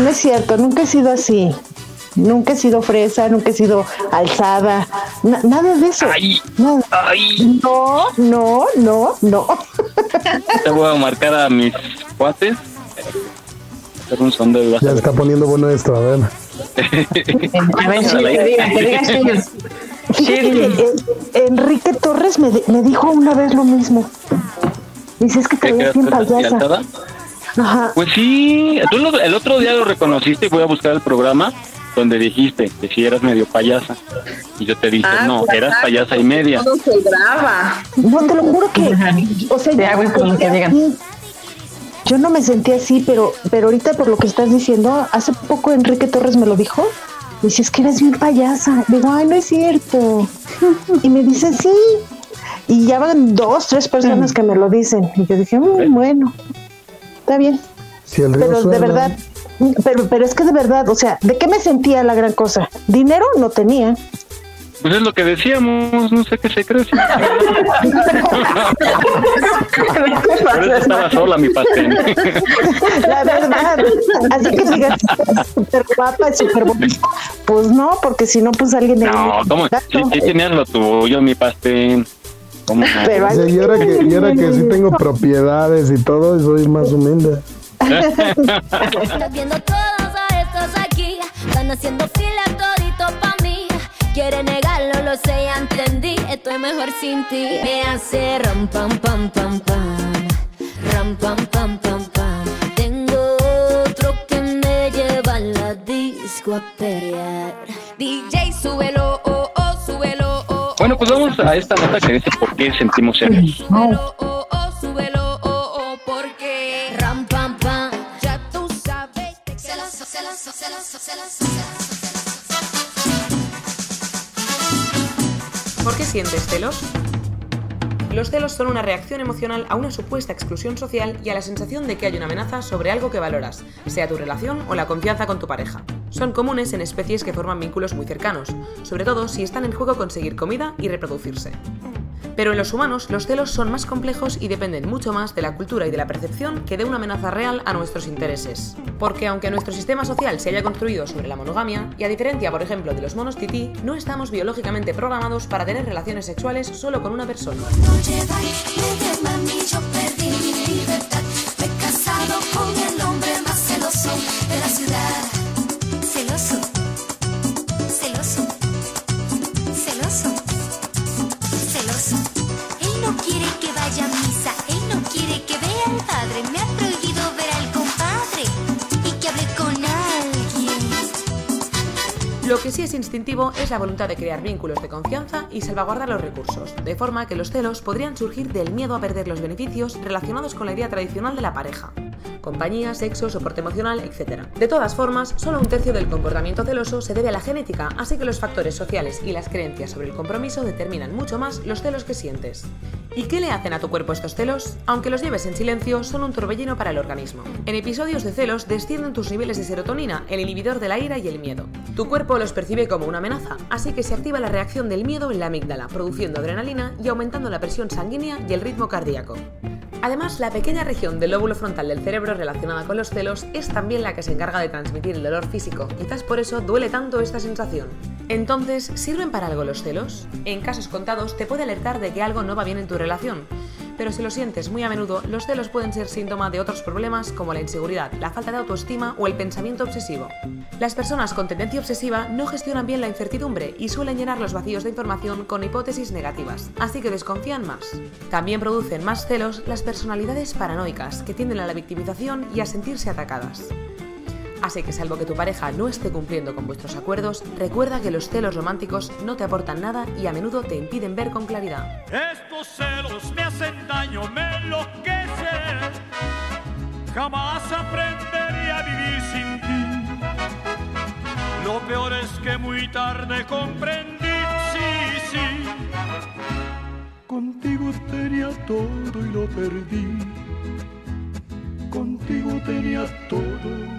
No, es cierto, nunca he sido así. Nunca he sido fresa, nunca he sido alzada, na- nada de eso. Nada. No, no, no, no. Te voy a marcar a mis cuates. Hacer un sondeo. Ya está poniendo bueno esto, a ver. A ver, sí, que diga, que. Fíjate que, eh, Enrique Torres me, me dijo una vez lo mismo. Dice, es que te ¿Te ves bien payasa. alzada? Ajá. Pues sí, tú lo- el otro día lo reconociste y voy a buscar el programa donde dijiste que si eras medio payasa. Y yo te dije, Ah, no, por eras acá, payasa y media. Todo se graba. No, te lo juro que, o sea, Te yo me que digan. Yo no me sentí así, pero, pero ahorita por lo que estás diciendo, hace poco Enrique Torres me lo dijo. Dice, es que eres bien payasa. Digo, ay, no es cierto. Y me dice, sí. Y ya van dos, tres personas que me lo dicen. Y yo dije, "Mm, bueno, está bien. Si el río Pero de verdad, pero, pero es que de verdad, o sea, ¿de qué me sentía la gran cosa? Dinero no tenía. Pues es lo que decíamos, no sé qué se crece. Por eso estaba sola mi pastel. La verdad. Así que digas, súper guapa, súper bonita. Pues no, porque si no, pues alguien No, ¿cómo? Sí, sí tenías lo tuyo, mi pastel. ¿Cómo? no? Pero hay- Dice, y ahora que, y ahora que sí tengo propiedades y todo, y soy más humilde. Estás viendo todos a estos aquí, están haciendo fila todito pa' mí. Quiere negarlo, lo sé, ya entendí. Estoy mejor sin ti. Me hace ram pam pam pam pam, ram pam pam pam pam. Tengo otro que me lleva a la disco a pelear. DJ, súbelo, oh. Bueno, pues vamos a esta nota que dice por qué sentimos celos. ¿Por qué sientes celos? Los celos son una reacción emocional a una supuesta exclusión social y a la sensación de que hay una amenaza sobre algo que valoras, sea tu relación o la confianza con tu pareja. Son comunes en especies que forman vínculos muy cercanos, sobre todo si están en juego conseguir comida y reproducirse. Pero en los humanos los celos son más complejos y dependen mucho más de la cultura y de la percepción que de una amenaza real a nuestros intereses. Porque aunque nuestro sistema social se haya construido sobre la monogamia, y a diferencia por ejemplo de los monos tití, no estamos biológicamente programados para tener relaciones sexuales solo con una persona. Celoso. Celoso. Celoso. Celoso. Él no quiere que vaya a misa. Él no quiere que vea al padre. Me ha prohibido ver al compadre. Y que hable con alguien. Lo que sí es instintivo es la voluntad de crear vínculos de confianza y salvaguardar los recursos, de forma que los celos podrían surgir del miedo a perder los beneficios relacionados con la idea tradicional de la pareja. Compañía, sexo, soporte emocional, etc. De todas formas, solo un tercio del comportamiento celoso se debe a la genética, así que los factores sociales y las creencias sobre el compromiso determinan mucho más los celos que sientes. ¿Y qué le hacen a tu cuerpo estos celos? Aunque los lleves en silencio, son un torbellino para el organismo. En episodios de celos descienden tus niveles de serotonina, el inhibidor de la ira y el miedo. Tu cuerpo los percibe como una amenaza, así que se activa la reacción del miedo en la amígdala, produciendo adrenalina y aumentando la presión sanguínea y el ritmo cardíaco. Además, la pequeña región del lóbulo frontal del cerebro relacionada con los celos es también la que se encarga de transmitir el dolor físico, quizás por eso duele tanto esta sensación. Entonces, ¿sirven para algo los celos? En casos contados te puede alertar de que algo no va bien en tu relación, pero si lo sientes muy a menudo, los celos pueden ser síntoma de otros problemas como la inseguridad, la falta de autoestima o el pensamiento obsesivo. Las personas con tendencia obsesiva no gestionan bien la incertidumbre y suelen llenar los vacíos de información con hipótesis negativas, así que desconfían más. También producen más celos las personalidades paranoicas, que tienden a la victimización y a sentirse atacadas. Así que salvo que tu pareja no esté cumpliendo con vuestros acuerdos, recuerda que los celos románticos no te aportan nada y a menudo te impiden ver con claridad. Estos celos me hacen daño, me enloquecen. Jamás aprendería a vivir sin ti. Lo peor es que muy tarde comprendí, sí, sí. Contigo tenía todo y lo perdí. Contigo tenía todo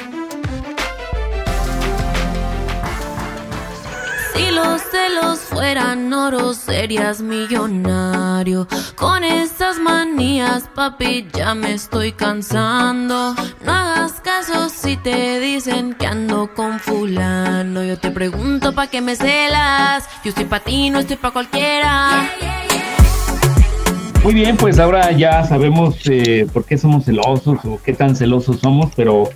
Si los celos fueran oro, serías millonario. Con esas manías, papi, ya me estoy cansando. No hagas caso si te dicen que ando con fulano. Yo te pregunto pa' qué me celas. Yo estoy pa' ti, no estoy pa' cualquiera. Muy bien, pues ahora ya sabemos eh, por qué somos celosos o qué tan celosos somos, pero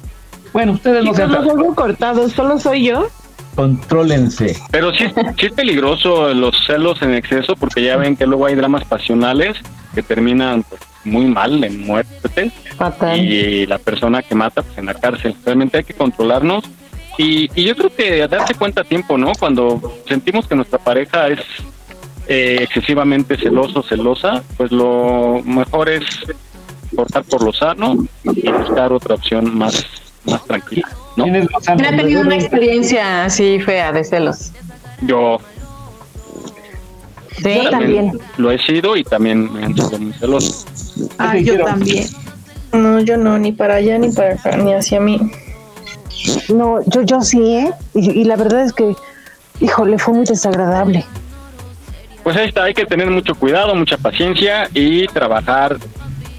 bueno, ustedes no los oigo cortados, solo soy yo. Contrólense. Pero sí, sí es peligroso los celos en exceso porque ya ven que luego hay dramas pasionales que terminan pues, muy mal en muerte y la persona que mata pues en la cárcel. Realmente hay que controlarnos y, y yo creo que darse cuenta a tiempo, ¿no? Cuando sentimos que nuestra pareja es eh, excesivamente celoso, celosa, pues lo mejor es cortar por lo sano y buscar otra opción más, más tranquila. ¿No? ¿Quién ha tenido una experiencia así fea de celos? Yo Sí, también. lo he sido y también me han sido muy celoso. Ah, yo también. No, yo no, ni para allá ni para acá, ni hacia mí. No, yo, yo sí, ¿eh? Y, y la verdad es que, híjole, fue muy desagradable. Pues ahí está, hay que tener mucho cuidado, mucha paciencia y trabajar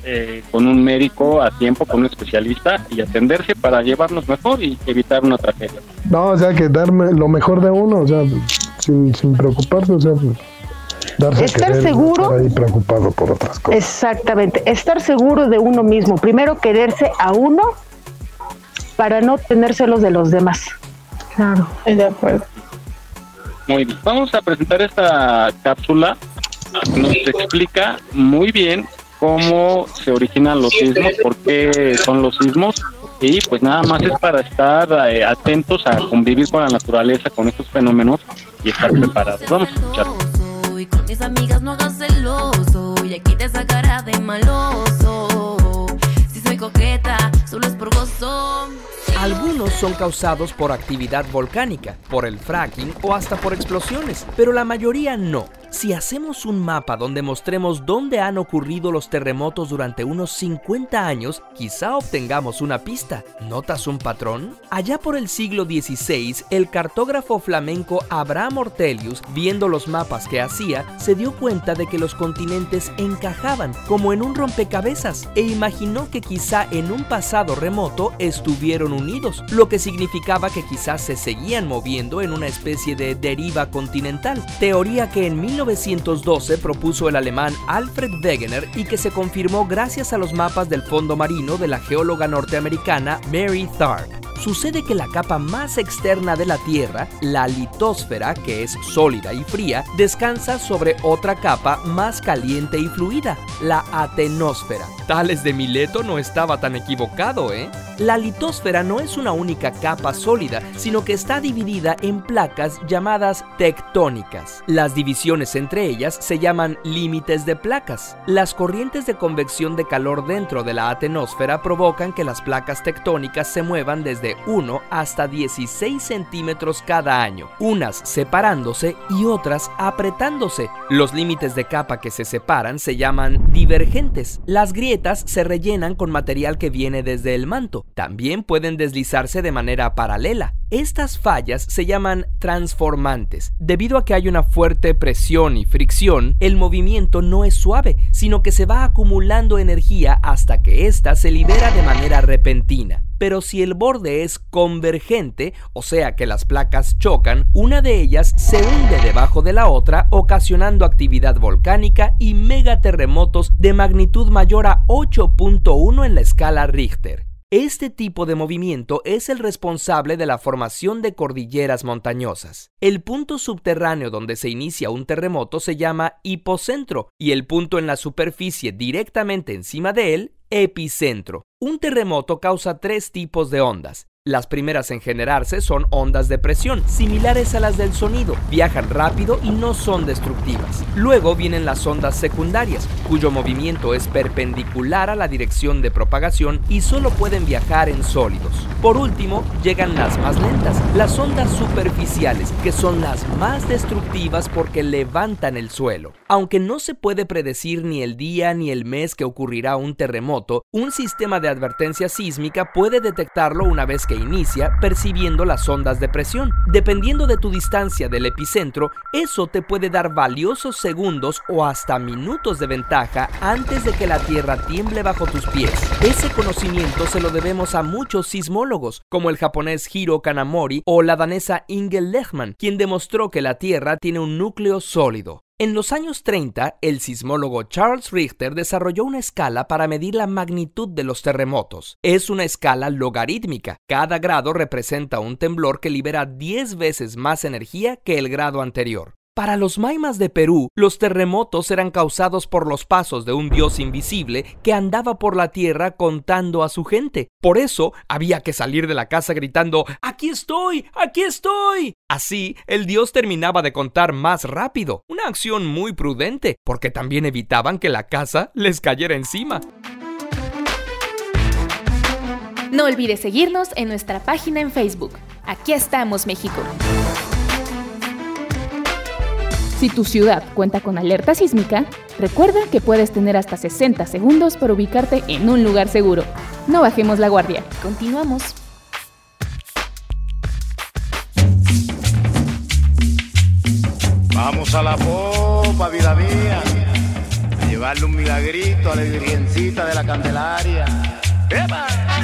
eh, con un médico a tiempo, con un especialista y atenderse para llevarnos mejor y evitar una tragedia. No, o sea, que darme lo mejor de uno, o sea, sin, sin preocuparse, o sea, darse a Estar querer, no seguro. estar ahí preocupado por otras cosas. Exactamente, estar seguro de uno mismo. Primero quererse a uno para no tener celos de los demás. Claro, de acuerdo. Muy bien. Vamos a presentar esta cápsula. Nos explica muy bien cómo se originan los sismos, por qué son los sismos y pues nada más es para estar eh, atentos a convivir con la naturaleza, con estos fenómenos y estar preparados. Vamos a escuchar. Y con mis amigas no hagas celoso y aquí te sacará de maloso. Si soy coqueta, solo es por gozo. Algunos son causados por actividad volcánica, por el fracking o hasta por explosiones, pero la mayoría no. Si hacemos un mapa donde mostremos dónde han ocurrido los terremotos durante unos 50 años, quizá obtengamos una pista. ¿Notas un patrón? Allá por el siglo XVI, el cartógrafo flamenco Abraham Ortelius, viendo los mapas que hacía, se dio cuenta de que los continentes encajaban como en un rompecabezas e imaginó que quizá en un pasado remoto estuvieron lo que significaba que quizás se seguían moviendo en una especie de deriva continental, teoría que en 1912 propuso el alemán Alfred Wegener y que se confirmó gracias a los mapas del fondo marino de la geóloga norteamericana Mary Tharp. Sucede que la capa más externa de la Tierra, la litósfera, que es sólida y fría, descansa sobre otra capa más caliente y fluida, la atenosfera. Tales de Mileto no estaba tan equivocado, ¿eh? La litósfera no es una única capa sólida, sino que está dividida en placas llamadas tectónicas. Las divisiones entre ellas se llaman límites de placas. Las corrientes de convección de calor dentro de la atenosfera provocan que las placas tectónicas se muevan desde 1 hasta 16 centímetros cada año, unas separándose y otras apretándose. Los límites de capa que se separan se llaman divergentes. Las grietas se rellenan con material que viene desde el manto. También pueden deslizarse de manera paralela. Estas fallas se llaman transformantes. Debido a que hay una fuerte presión y fricción, el movimiento no es suave, sino que se va acumulando energía hasta que ésta se libera de manera repentina. Pero si el borde es convergente, o sea que las placas chocan, una de ellas se hunde debajo de la otra, ocasionando actividad volcánica y megaterremotos de magnitud mayor a 8.1 en la escala Richter. Este tipo de movimiento es el responsable de la formación de cordilleras montañosas. El punto subterráneo donde se inicia un terremoto se llama hipocentro y el punto en la superficie directamente encima de él, epicentro. Un terremoto causa tres tipos de ondas. Las primeras en generarse son ondas de presión, similares a las del sonido, viajan rápido y no son destructivas. Luego vienen las ondas secundarias, cuyo movimiento es perpendicular a la dirección de propagación y solo pueden viajar en sólidos. Por último, llegan las más lentas, las ondas superficiales, que son las más destructivas porque levantan el suelo. Aunque no se puede predecir ni el día ni el mes que ocurrirá un terremoto, un sistema de advertencia sísmica puede detectarlo una vez que inicia percibiendo las ondas de presión. Dependiendo de tu distancia del epicentro, eso te puede dar valiosos segundos o hasta minutos de ventaja antes de que la Tierra tiemble bajo tus pies. Ese conocimiento se lo debemos a muchos sismólogos, como el japonés Hiro Kanamori o la danesa Inge Lehmann, quien demostró que la Tierra tiene un núcleo sólido. En los años 30, el sismólogo Charles Richter desarrolló una escala para medir la magnitud de los terremotos. Es una escala logarítmica. Cada grado representa un temblor que libera 10 veces más energía que el grado anterior. Para los maimas de Perú, los terremotos eran causados por los pasos de un dios invisible que andaba por la tierra contando a su gente. Por eso había que salir de la casa gritando ¡Aquí estoy! ¡Aquí estoy! Así, el dios terminaba de contar más rápido, una acción muy prudente, porque también evitaban que la casa les cayera encima. No olvides seguirnos en nuestra página en Facebook. Aquí estamos, México. Si tu ciudad cuenta con alerta sísmica, recuerda que puedes tener hasta 60 segundos para ubicarte en un lugar seguro. No bajemos la guardia. Continuamos. Vamos a la popa, vida mía, a llevarle un milagrito a la virgencita de la Candelaria. ¡Epa!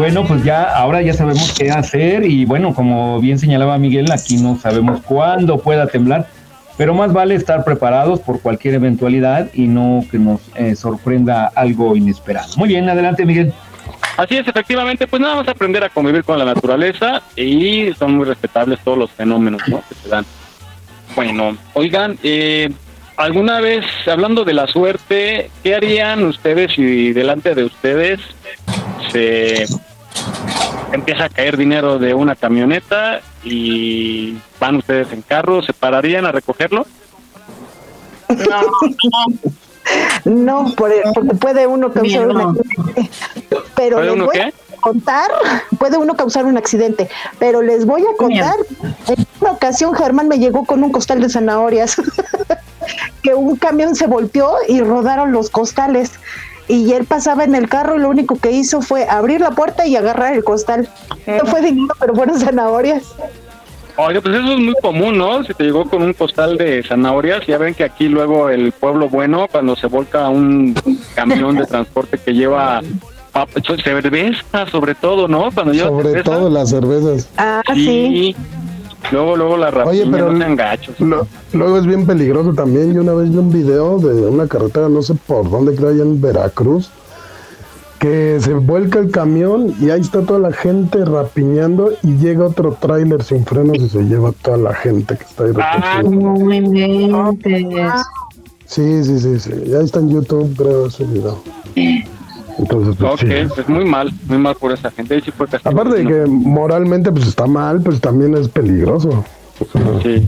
Bueno, pues ya ahora ya sabemos qué hacer y bueno, como bien señalaba Miguel, aquí no sabemos cuándo pueda temblar, pero más vale estar preparados por cualquier eventualidad y no que nos eh, sorprenda algo inesperado. Muy bien, adelante Miguel. Así es, efectivamente, pues nada más aprender a convivir con la naturaleza y son muy respetables todos los fenómenos ¿no? que se dan. Bueno, oigan, eh, alguna vez hablando de la suerte, ¿qué harían ustedes si delante de ustedes se empieza a caer dinero de una camioneta y van ustedes en carro, ¿se pararían a recogerlo? No, por- porque puede uno causar un accidente. Pero ¿Puede les uno voy qué? a contar, puede uno causar un accidente, pero les voy a contar. En una ocasión Germán me llegó con un costal de zanahorias, que un camión se volteó y rodaron los costales. Y él pasaba en el carro y lo único que hizo fue abrir la puerta y agarrar el costal. No fue dinero, pero fueron zanahorias. Oye, pues eso es muy común, ¿no? Si te llegó con un costal de zanahorias, ya ven que aquí luego el pueblo bueno, cuando se volca un camión de transporte que lleva pap- cerveza, sobre todo, ¿no? Cuando lleva Sobre cerveza, todo las cervezas. Ah, sí. Luego, luego la rapiña, Oye, pero no sean gachos. lo- luego es bien peligroso también. Yo una vez vi un video de una carretera, no sé por dónde, creo allá en Veracruz, que se vuelca el camión y ahí está toda la gente rapiñando y llega otro tráiler sin frenos y se lleva toda la gente que está ahí Ah, recogiendo. Sí, sí, sí, sí. Ya está en YouTube, creo, ese video. Entonces, pues, Ok, sí. pues muy mal, muy mal por esa gente. Sí fue castigo. Aparte de que moralmente pues está mal, pues también es peligroso. Sí.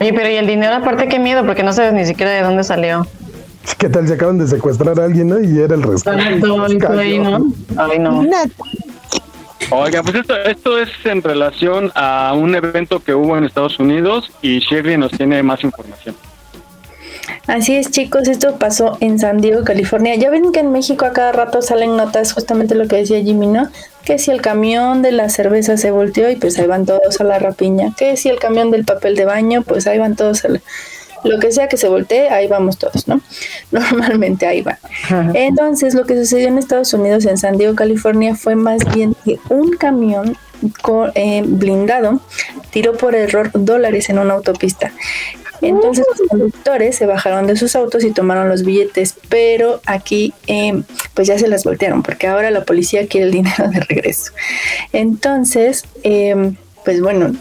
Oye, pero y el dinero aparte qué miedo, porque no sabes ni siquiera de dónde salió. ¿Qué tal si acaban de secuestrar a alguien ¿no? y era el rescate? Ahí, ¿no? Ay, no. Oiga, pues esto, esto es en relación a un evento que hubo en Estados Unidos y Shirley nos tiene más información. Así es, chicos, esto pasó en San Diego, California. Ya ven que en México a cada rato salen notas, justamente lo que decía Jimmy, ¿no? Que si el camión de la cerveza se volteó y pues ahí van todos a la rapiña. Que si el camión del papel de baño, pues ahí van todos a la... Lo que sea que se voltee, ahí vamos todos, ¿no? Normalmente ahí van. Entonces, lo que sucedió en Estados Unidos, en San Diego, California, fue más bien que un camión eh, blindado tiró por error dólares en una autopista. Entonces los conductores se bajaron de sus autos y tomaron los billetes, pero aquí eh, pues ya se las voltearon porque ahora la policía quiere el dinero de regreso. Entonces, eh, pues bueno,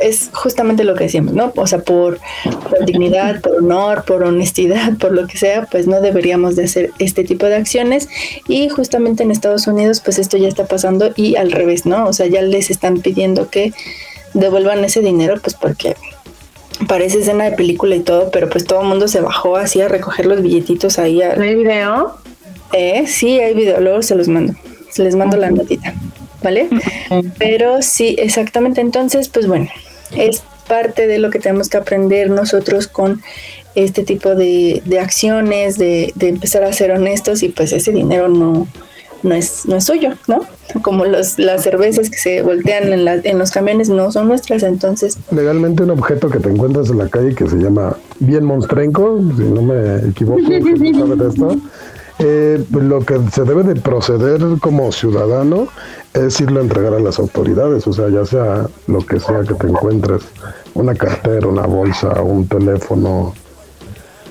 es justamente lo que decíamos, ¿no? O sea, por, por dignidad, por honor, por honestidad, por lo que sea, pues no deberíamos de hacer este tipo de acciones y justamente en Estados Unidos pues esto ya está pasando y al revés, ¿no? O sea, ya les están pidiendo que devuelvan ese dinero pues porque parece escena de película y todo, pero pues todo el mundo se bajó así a recoger los billetitos ahí. ¿Hay video? Eh, sí, hay video, luego se los mando. Se les mando la notita, ¿vale? Pero sí, exactamente. Entonces, pues bueno, es parte de lo que tenemos que aprender nosotros con este tipo de, de acciones, de, de empezar a ser honestos y pues ese dinero no, no es, no es suyo, ¿no? Como los, las cervezas que se voltean en, la- en los camiones no son nuestras, entonces Legalmente un objeto que te encuentras en la calle que se llama bien monstrenco, si no me equivoco, eh, lo que se debe de proceder como ciudadano es irlo a entregar a las autoridades, o sea, ya sea lo que sea que te encuentres, una cartera, una bolsa, un teléfono.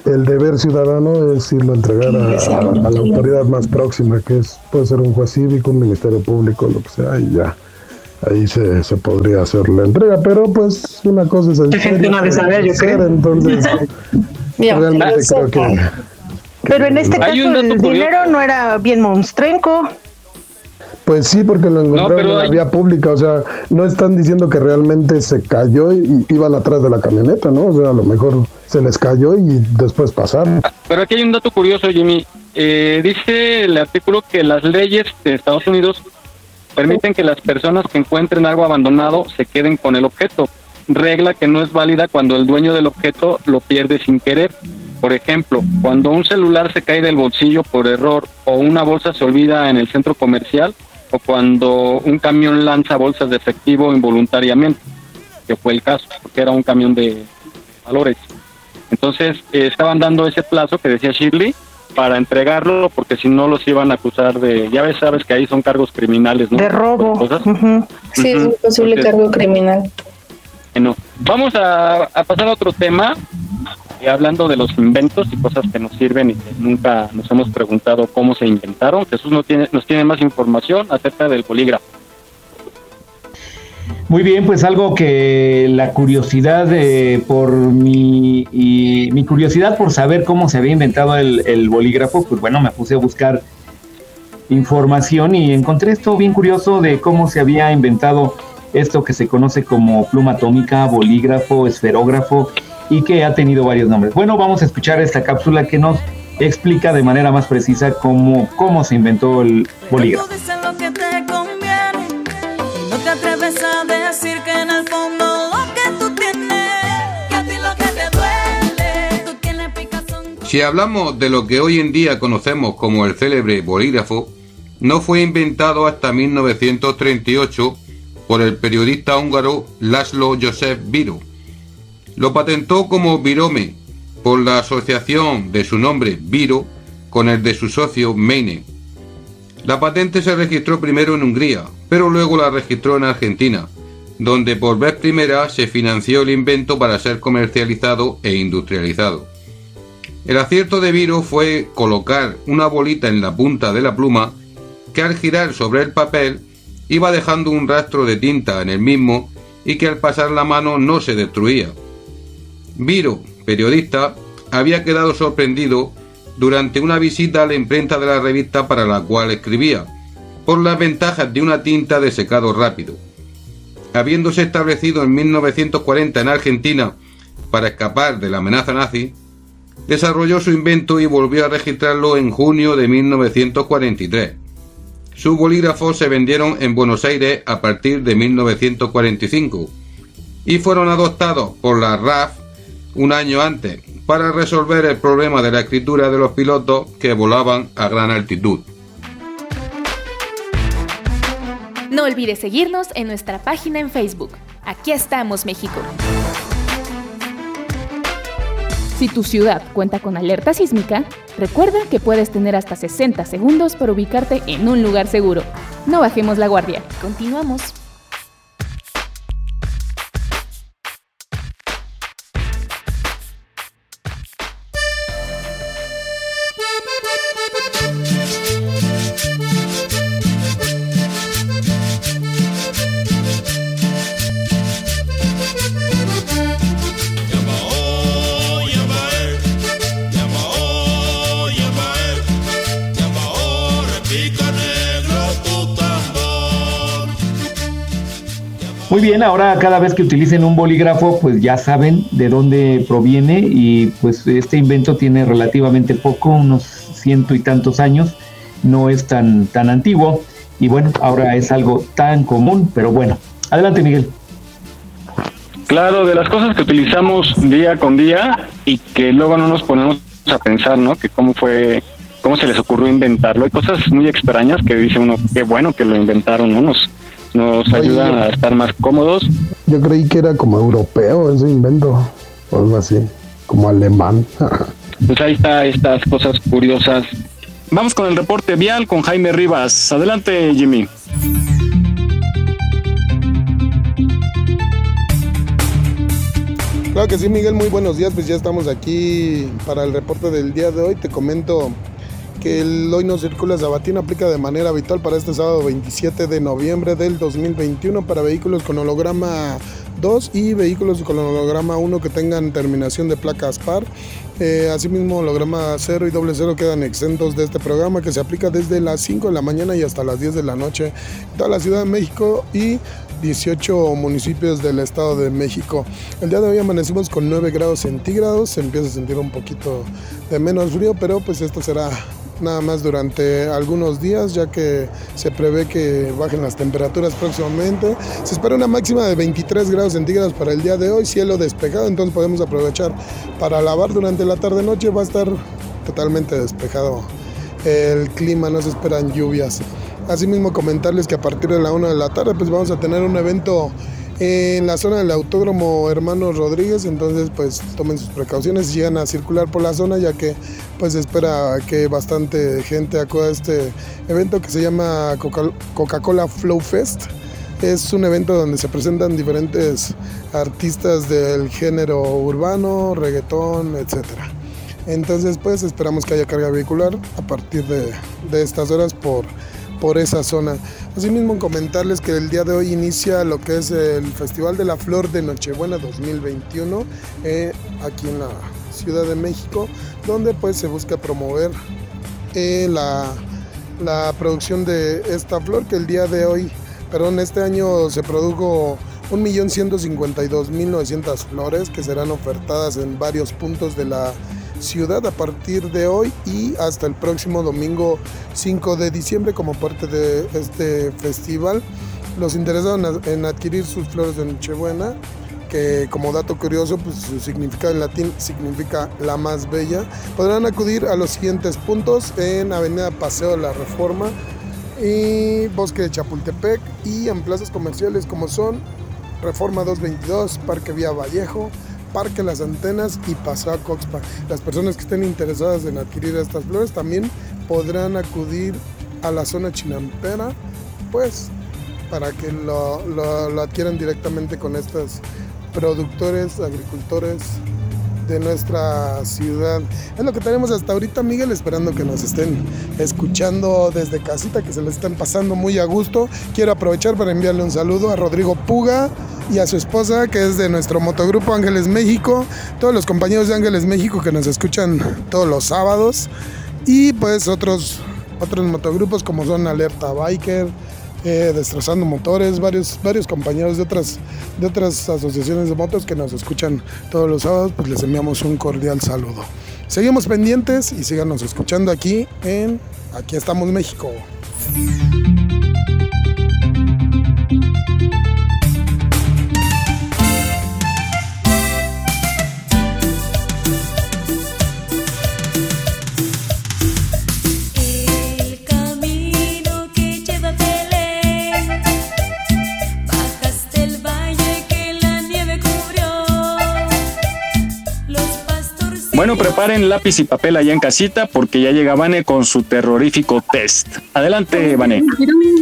El deber ciudadano es irlo a entregar a, a- a la autoridad más próxima, que es puede ser un juez cívico, un ministerio público, lo que sea, y ya. Ahí se, se podría hacer la entrega, pero pues una cosa es Hay gente no de saber, yo es creo. entonces realmente creo que Pero en este caso el dinero no era bien monstrenco. Pues sí, porque lo encontraron pero en la hay- vía pública, o sea, no están diciendo que realmente se cayó y y iban atrás de la camioneta, ¿no? O sea, a lo mejor se les cayó y después pasaron. Pero aquí hay un dato curioso, Jimmy. Eh, dice el artículo que las leyes de Estados Unidos permiten que las personas que encuentren algo abandonado se queden con el objeto, regla que no es válida cuando el dueño del objeto lo pierde sin querer. Por ejemplo, cuando un celular se cae del bolsillo por error o una bolsa se olvida en el centro comercial o cuando un camión lanza bolsas de efectivo involuntariamente, que fue el caso, porque era un camión de valores. Entonces, eh, estaban dando ese plazo que decía Shirley para entregarlo, porque si no los iban a acusar de, ya ves, sabes que ahí son cargos criminales, ¿no? De robo. Cosas. Sí, es un posible Entonces, cargo criminal. Bueno, vamos a, a pasar a otro tema, eh, hablando de los inventos y cosas que nos sirven y que nunca nos hemos preguntado cómo se inventaron. Jesús no tiene, nos tiene más información acerca del bolígrafo. Muy bien, pues algo que la curiosidad eh, por mi, y mi curiosidad por saber cómo se había inventado el bolígrafo, pues bueno, me puse a buscar información y encontré esto bien curioso de cómo se había inventado esto que se conoce como pluma atómica, bolígrafo, esferógrafo y que ha tenido varios nombres. Bueno, vamos a escuchar esta cápsula que nos explica de manera más precisa cómo, cómo se inventó el bolígrafo. Si hablamos de lo que hoy en día conocemos como el célebre bolígrafo, no fue inventado hasta 1938 por el periodista húngaro Laszlo Josef Biro. Lo patentó como Virome por la asociación de su nombre Viro con el de su socio Meine. La patente se registró primero en Hungría, pero luego la registró en Argentina, donde por vez primera se financió el invento para ser comercializado e industrializado. El acierto de Viro fue colocar una bolita en la punta de la pluma que al girar sobre el papel iba dejando un rastro de tinta en el mismo y que al pasar la mano no se destruía. Viro, periodista, había quedado sorprendido durante una visita a la imprenta de la revista para la cual escribía, por las ventajas de una tinta de secado rápido. Habiéndose establecido en 1940 en Argentina para escapar de la amenaza nazi, desarrolló su invento y volvió a registrarlo en junio de 1943. Sus bolígrafos se vendieron en Buenos Aires a partir de 1945 y fueron adoptados por la RAF un año antes para resolver el problema de la escritura de los pilotos que volaban a gran altitud. No olvides seguirnos en nuestra página en Facebook. Aquí estamos, México. Si tu ciudad cuenta con alerta sísmica, recuerda que puedes tener hasta 60 segundos para ubicarte en un lugar seguro. No bajemos la guardia. Continuamos. Muy bien, ahora cada vez que utilicen un bolígrafo, pues ya saben de dónde proviene y pues este invento tiene relativamente poco, unos ciento y tantos años, no es tan, tan antiguo y bueno, ahora es algo tan común, pero bueno, adelante Miguel. Claro, de las cosas que utilizamos día con día y que luego no nos ponemos a pensar, ¿no? Que cómo fue, cómo se les ocurrió inventarlo. Hay cosas muy extrañas que dice uno, qué bueno que lo inventaron, ¿no? Nos, nos ayudan a estar más cómodos. Yo creí que era como europeo ese invento, o algo así, como alemán. Pues ahí está estas cosas curiosas. Vamos con el reporte vial con Jaime Rivas. Adelante, Jimmy. Claro que sí, Miguel, muy buenos días. Pues ya estamos aquí para el reporte del día de hoy. Te comento que el hoy no circula Sabatino aplica de manera habitual para este sábado 27 de noviembre del 2021 para vehículos con holograma 2 y vehículos con holograma 1 que tengan terminación de placas par. Eh, asimismo, holograma 0 y doble 0 quedan exentos de este programa que se aplica desde las 5 de la mañana y hasta las 10 de la noche en toda la Ciudad de México y 18 municipios del Estado de México. El día de hoy amanecimos con 9 grados centígrados, se empieza a sentir un poquito de menos frío, pero pues esto será nada más durante algunos días, ya que se prevé que bajen las temperaturas próximamente. Se espera una máxima de 23 grados centígrados para el día de hoy, cielo despejado, entonces podemos aprovechar para lavar durante la tarde-noche, va a estar totalmente despejado el clima, no se esperan lluvias. Asimismo comentarles que a partir de la 1 de la tarde pues vamos a tener un evento en la zona del Autódromo Hermanos Rodríguez, entonces pues tomen sus precauciones, llegan a circular por la zona ya que pues espera que bastante gente acuda a este evento que se llama Coca- Coca-Cola Flow Fest. Es un evento donde se presentan diferentes artistas del género urbano, reggaetón, etcétera. Entonces, pues esperamos que haya carga vehicular a partir de, de estas horas por, por esa zona. Asimismo, comentarles que el día de hoy inicia lo que es el Festival de la Flor de Nochebuena 2021 eh, aquí en la Ciudad de México, donde pues se busca promover eh, la, la producción de esta flor que el día de hoy, perdón, este año se produjo 1.152.900 flores que serán ofertadas en varios puntos de la ciudad a partir de hoy y hasta el próximo domingo 5 de diciembre como parte de este festival. Los interesados en- adquirir sus flores de Nochebuena, que como dato curioso, pues su significado en latín significa la más bella, podrán acudir a los siguientes puntos en Avenida Paseo de la Reforma y Bosque de Chapultepec y en plazas comerciales como son Reforma 222, Parque Vía Vallejo, Parque Las Antenas y Paseo a Coxpa. Las personas que estén interesadas en adquirir estas flores también podrán acudir a la zona chinampera, pues para que lo, lo- lo adquieran directamente con estos productores, agricultores de nuestra ciudad. Es lo que tenemos hasta ahorita, Miguel, esperando que nos estén escuchando desde casita, que se les estén pasando muy a gusto. Quiero aprovechar para enviarle un saludo a Rodrigo Puga y a su esposa, que es de nuestro motogrupo Ángeles México, todos los compañeros de Ángeles México que nos escuchan todos los sábados y pues otros, otros motogrupos como son Alerta Biker, eh, Destrozando Motores, varios, varios compañeros de otras, de otras asociaciones de motos que nos escuchan todos los sábados, pues les enviamos un cordial saludo. Seguimos pendientes y síganos escuchando aquí en Aquí estamos México. Bueno, preparen lápiz y papel allá en casita porque ya llega Vane con su terrorífico test. Adelante, Vane.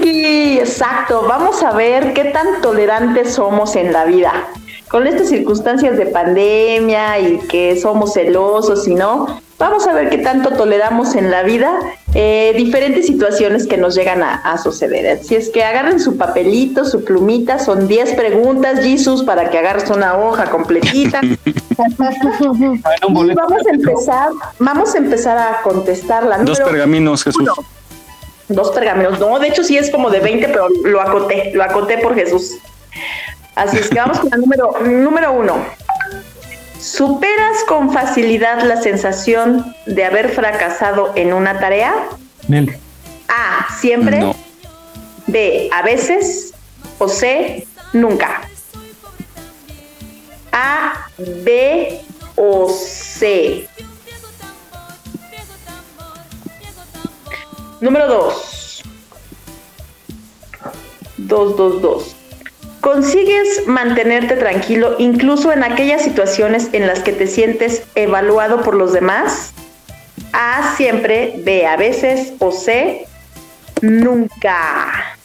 Sí, exacto. Vamos a ver qué tan tolerantes somos en la vida. Con estas circunstancias de pandemia y que somos celosos y no, vamos a ver qué tanto toleramos en la vida eh, diferentes situaciones que nos llegan a, a suceder. Así es que agarren su papelito, su plumita, son 10 preguntas, Jesus, para que agarres una hoja completita. Y vamos a empezar, vamos a empezar a contestar la Dos pergaminos, Jesús. uno. Dos pergaminos. No, de hecho sí es como de 20, pero lo acoté, lo acoté por Jesús. Así es que vamos con la número, número uno. ¿Superas con facilidad la sensación de haber fracasado en una tarea? Nel. A, siempre. No. B, a veces. O C, nunca. A, B o C. Número 2. 2, 2, 2. ¿Consigues mantenerte tranquilo incluso en aquellas situaciones en las que te sientes evaluado por los demás? A siempre, B a veces o C nunca.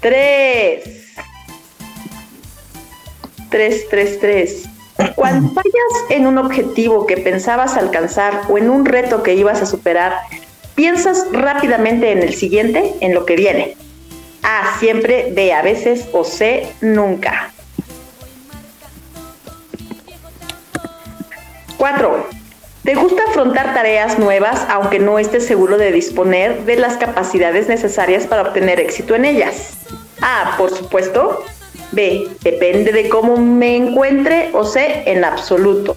3. 3, 3, 3. Cuando fallas en un objetivo que pensabas alcanzar o en un reto que ibas a superar, piensas rápidamente en el siguiente, en lo que viene. A siempre, B a veces o C nunca. 4. ¿Te gusta afrontar tareas nuevas aunque no estés seguro de disponer de las capacidades necesarias para obtener éxito en ellas? A, por supuesto. B, depende de cómo me encuentre o C, en absoluto.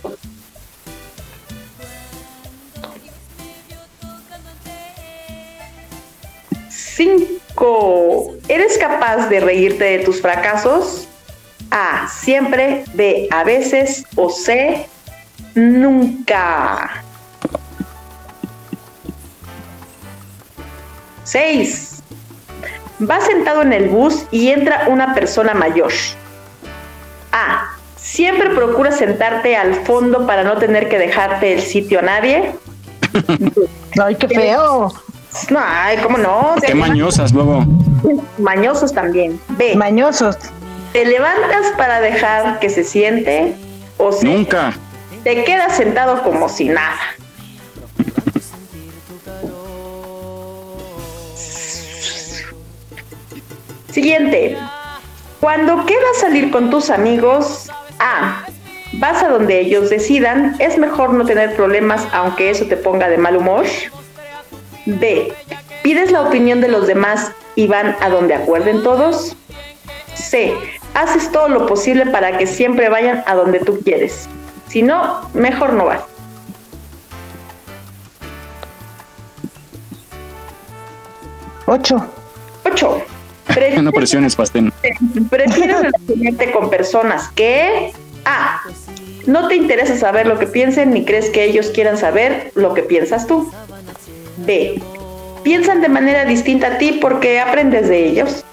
Cinco. ¿Eres capaz de reírte de tus fracasos? A, siempre. B, a veces. O C, nunca. 6. Vas sentado en el bus y entra una persona mayor. A. Siempre procura sentarte al fondo para no tener que dejarte el sitio a nadie. Ay, qué feo. No, ay, ¿cómo no? Qué mañosas luego. Mañosos también. B. Mañosos. ¿Te levantas para dejar que se siente? O C. Nunca. Te quedas sentado como si nada. Siguiente. Cuando quedas salir con tus amigos, A. Vas a donde ellos decidan. Es mejor no tener problemas aunque eso te ponga de mal humor. B. Pides la opinión de los demás y van a donde acuerden todos. C. Haces todo lo posible para que siempre vayan a donde tú quieres. Si no, mejor no vas. Ocho. Ocho. No presiones, Pastén. Prefieres relacionarte con personas que A. No te interesa saber lo que piensen ni crees que ellos quieran saber lo que piensas tú. B. Piensan de manera distinta a ti porque aprendes de ellos.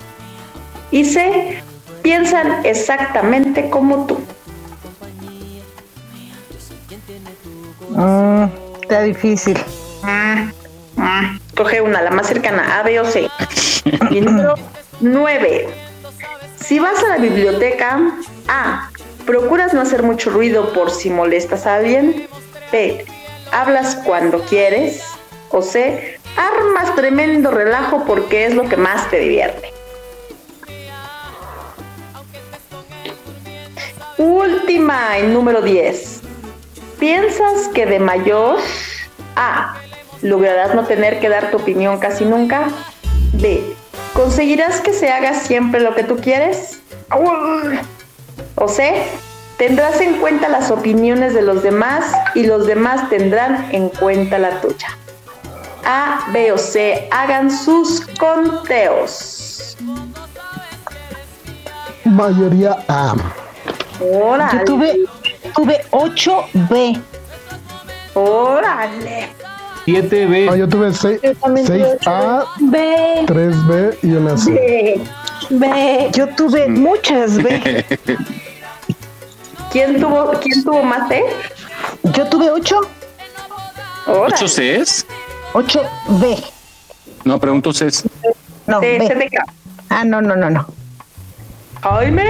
Y C. Piensan exactamente como tú. Mm, está difícil. Mm, mm. Coge una, la más cercana, A, B o C. Y número 9. Si vas a la biblioteca, A. Procuras no hacer mucho ruido por si molestas a alguien. B. Hablas cuando quieres. O C. Armas tremendo relajo porque es lo que más te divierte. Última, en número 10. ¿Piensas que de mayor A. Lograrás no tener que dar tu opinión casi nunca? B. ¿Conseguirás que se haga siempre lo que tú quieres? O C. Tendrás en cuenta las opiniones de los demás y los demás tendrán en cuenta la tuya. A, B o C, hagan sus conteos. Mayoría A. Órale. Yo tuve, tuve 8B. Órale. 7B. No, yo tuve 6, Yo también tuve 6A, B. 3B y una C. B. B. Yo tuve muchas B. ¿Quién tuvo, quién tuvo más C? Yo tuve 8. Órale. ¿Ocho Cs? 8B. No, pregunto Cs. No, C, B. Ah, no, no, no, no. Jaime.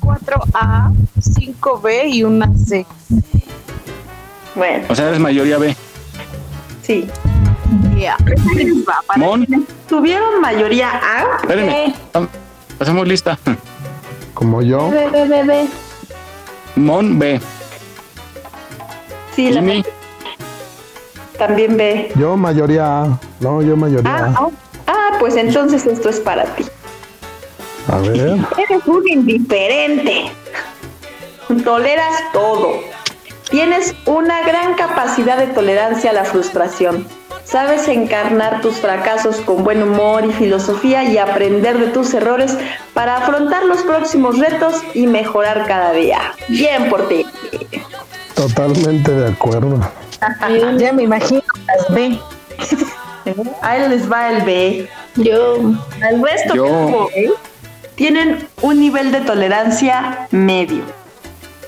4A, 5B y una C. Bueno, O sea, eres mayoría B. sí. Ya. Mon, ¿Tuvieron mayoría A? espérenme. Pasamos lista. Como yo. B, B, B, B. Mon B. Sí, la Jimmy, también B. Yo mayoría A. No, yo mayoría Ah, A. ah, ah, pues entonces esto es para ti. A ver. Eres un indiferente. Toleras todo. Tienes una gran capacidad de tolerancia a la frustración. Sabes encarnar tus fracasos con buen humor y filosofía y aprender de tus errores para afrontar los próximos retos y mejorar cada día. Bien por ti. Totalmente de acuerdo. Ya me imagino las B. Ahí les va el B. Yo. Al resto Yo. tienen un nivel de tolerancia medio.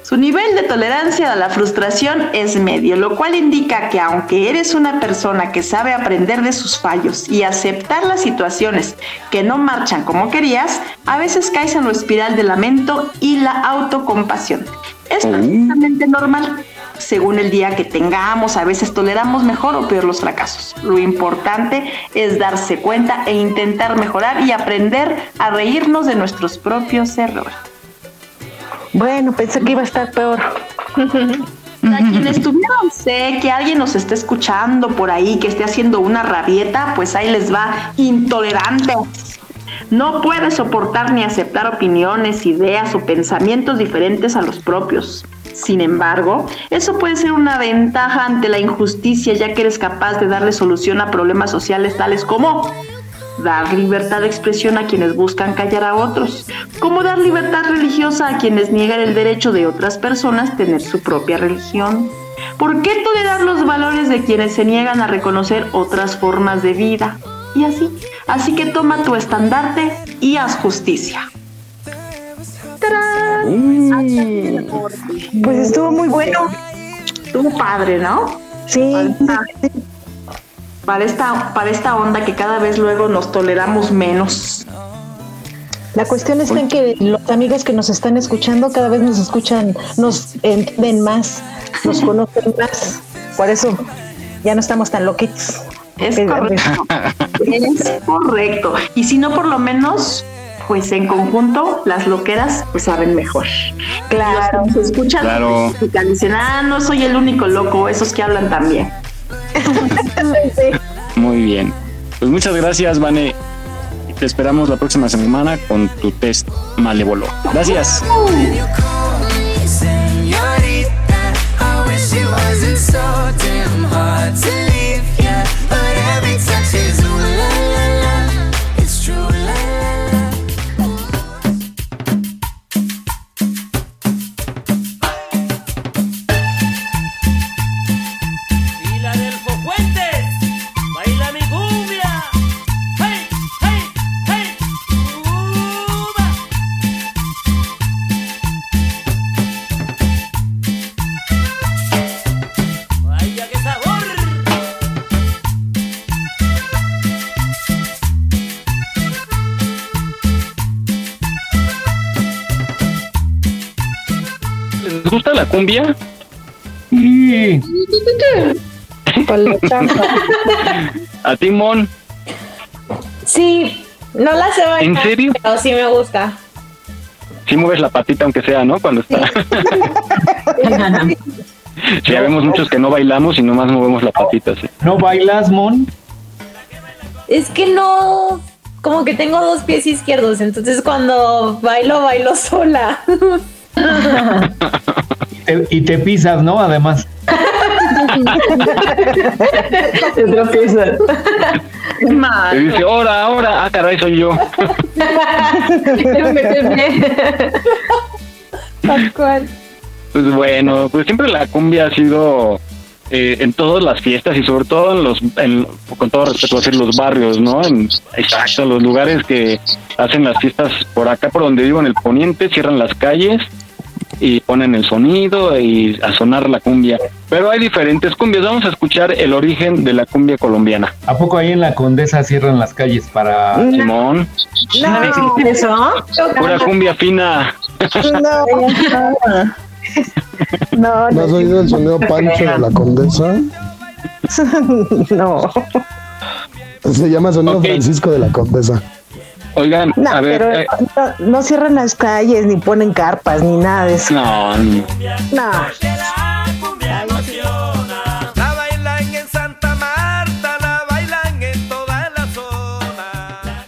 Su nivel de tolerancia a la frustración es medio, lo cual indica que aunque eres una persona que sabe aprender de sus fallos y aceptar las situaciones que no marchan como querías, a veces caes en la espiral del lamento y la autocompasión. Es perfectamente normal. Según el día que tengamos, a veces toleramos mejor o peor los fracasos. Lo importante es darse cuenta e intentar mejorar y aprender a reírnos de nuestros propios errores. Bueno, pensé que iba a estar peor. A quienes tuvieron sé que alguien nos esté escuchando por ahí, que esté haciendo una rabieta, pues ahí les va intolerantes. No puede soportar ni aceptar opiniones, ideas o pensamientos diferentes a los propios. Sin embargo, eso puede ser una ventaja ante la injusticia, ya que eres capaz de darle solución a problemas sociales tales como dar libertad de expresión a quienes buscan callar a otros, como dar libertad religiosa a quienes niegan el derecho de otras personas tener su propia religión. ¿Por qué tolerar los valores de quienes se niegan a reconocer otras formas de vida? Y así. Así que toma tu estandarte y haz justicia. ¡Tarán! Pues estuvo muy bueno. Estuvo padre, ¿no? Sí. Para esta, para esta onda que cada vez luego nos toleramos menos. La cuestión está en que los amigos que nos están escuchando cada vez nos escuchan, nos entienden más, nos conocen más. Por eso ya no estamos tan loquitos. Es correcto. es correcto. Y si no, por lo menos, pues en conjunto, las loqueras pues saben mejor. Claro. Se escuchan Claro. y dicen, ah, no soy el único loco, esos que hablan también. Muy bien. Pues muchas gracias, Vane. Te esperamos la próxima semana con tu test malévolo. Gracias. ¿Les gusta la cumbia? Sí. ¿A ti, Mon? Sí, no la sé bailar, ¿En serio? pero sí me gusta. Sí mueves la patita aunque sea, ¿no? Cuando está. Sí, ya vemos muchos que no bailamos y nomás movemos la patita, sí. ¿No bailas, Mon? Es que no, como que tengo dos pies izquierdos, entonces cuando bailo, bailo sola. Te- y te pisas, ¿no? Además. Te tropiezas. Te dice, ahora, ahora, ah, caray, soy yo. Tal cual. Pues bueno, pues siempre la cumbia ha sido eh, en todas las fiestas y sobre todo en los, en- con todo respeto, decir los barrios, ¿no? En, exacto, los lugares que hacen las fiestas por acá, por donde vivo, en el poniente, cierran las calles y ponen el sonido y a sonar la cumbia. Pero hay diferentes cumbias. Vamos a escuchar el origen de la cumbia colombiana. ¿A poco ahí en la Condesa cierran las calles para... Simón, No, eso? pura cumbia fina. no. No, ¿No has oído el sonido Pancho de la Condesa? no. Se llama sonido Francisco de la Condesa. Oigan, No, a ver, pero eh, no, no cierran las calles, ni ponen carpas, ni nada de eso. no, No. La bailan en Santa Marta, la bailan en toda la zona.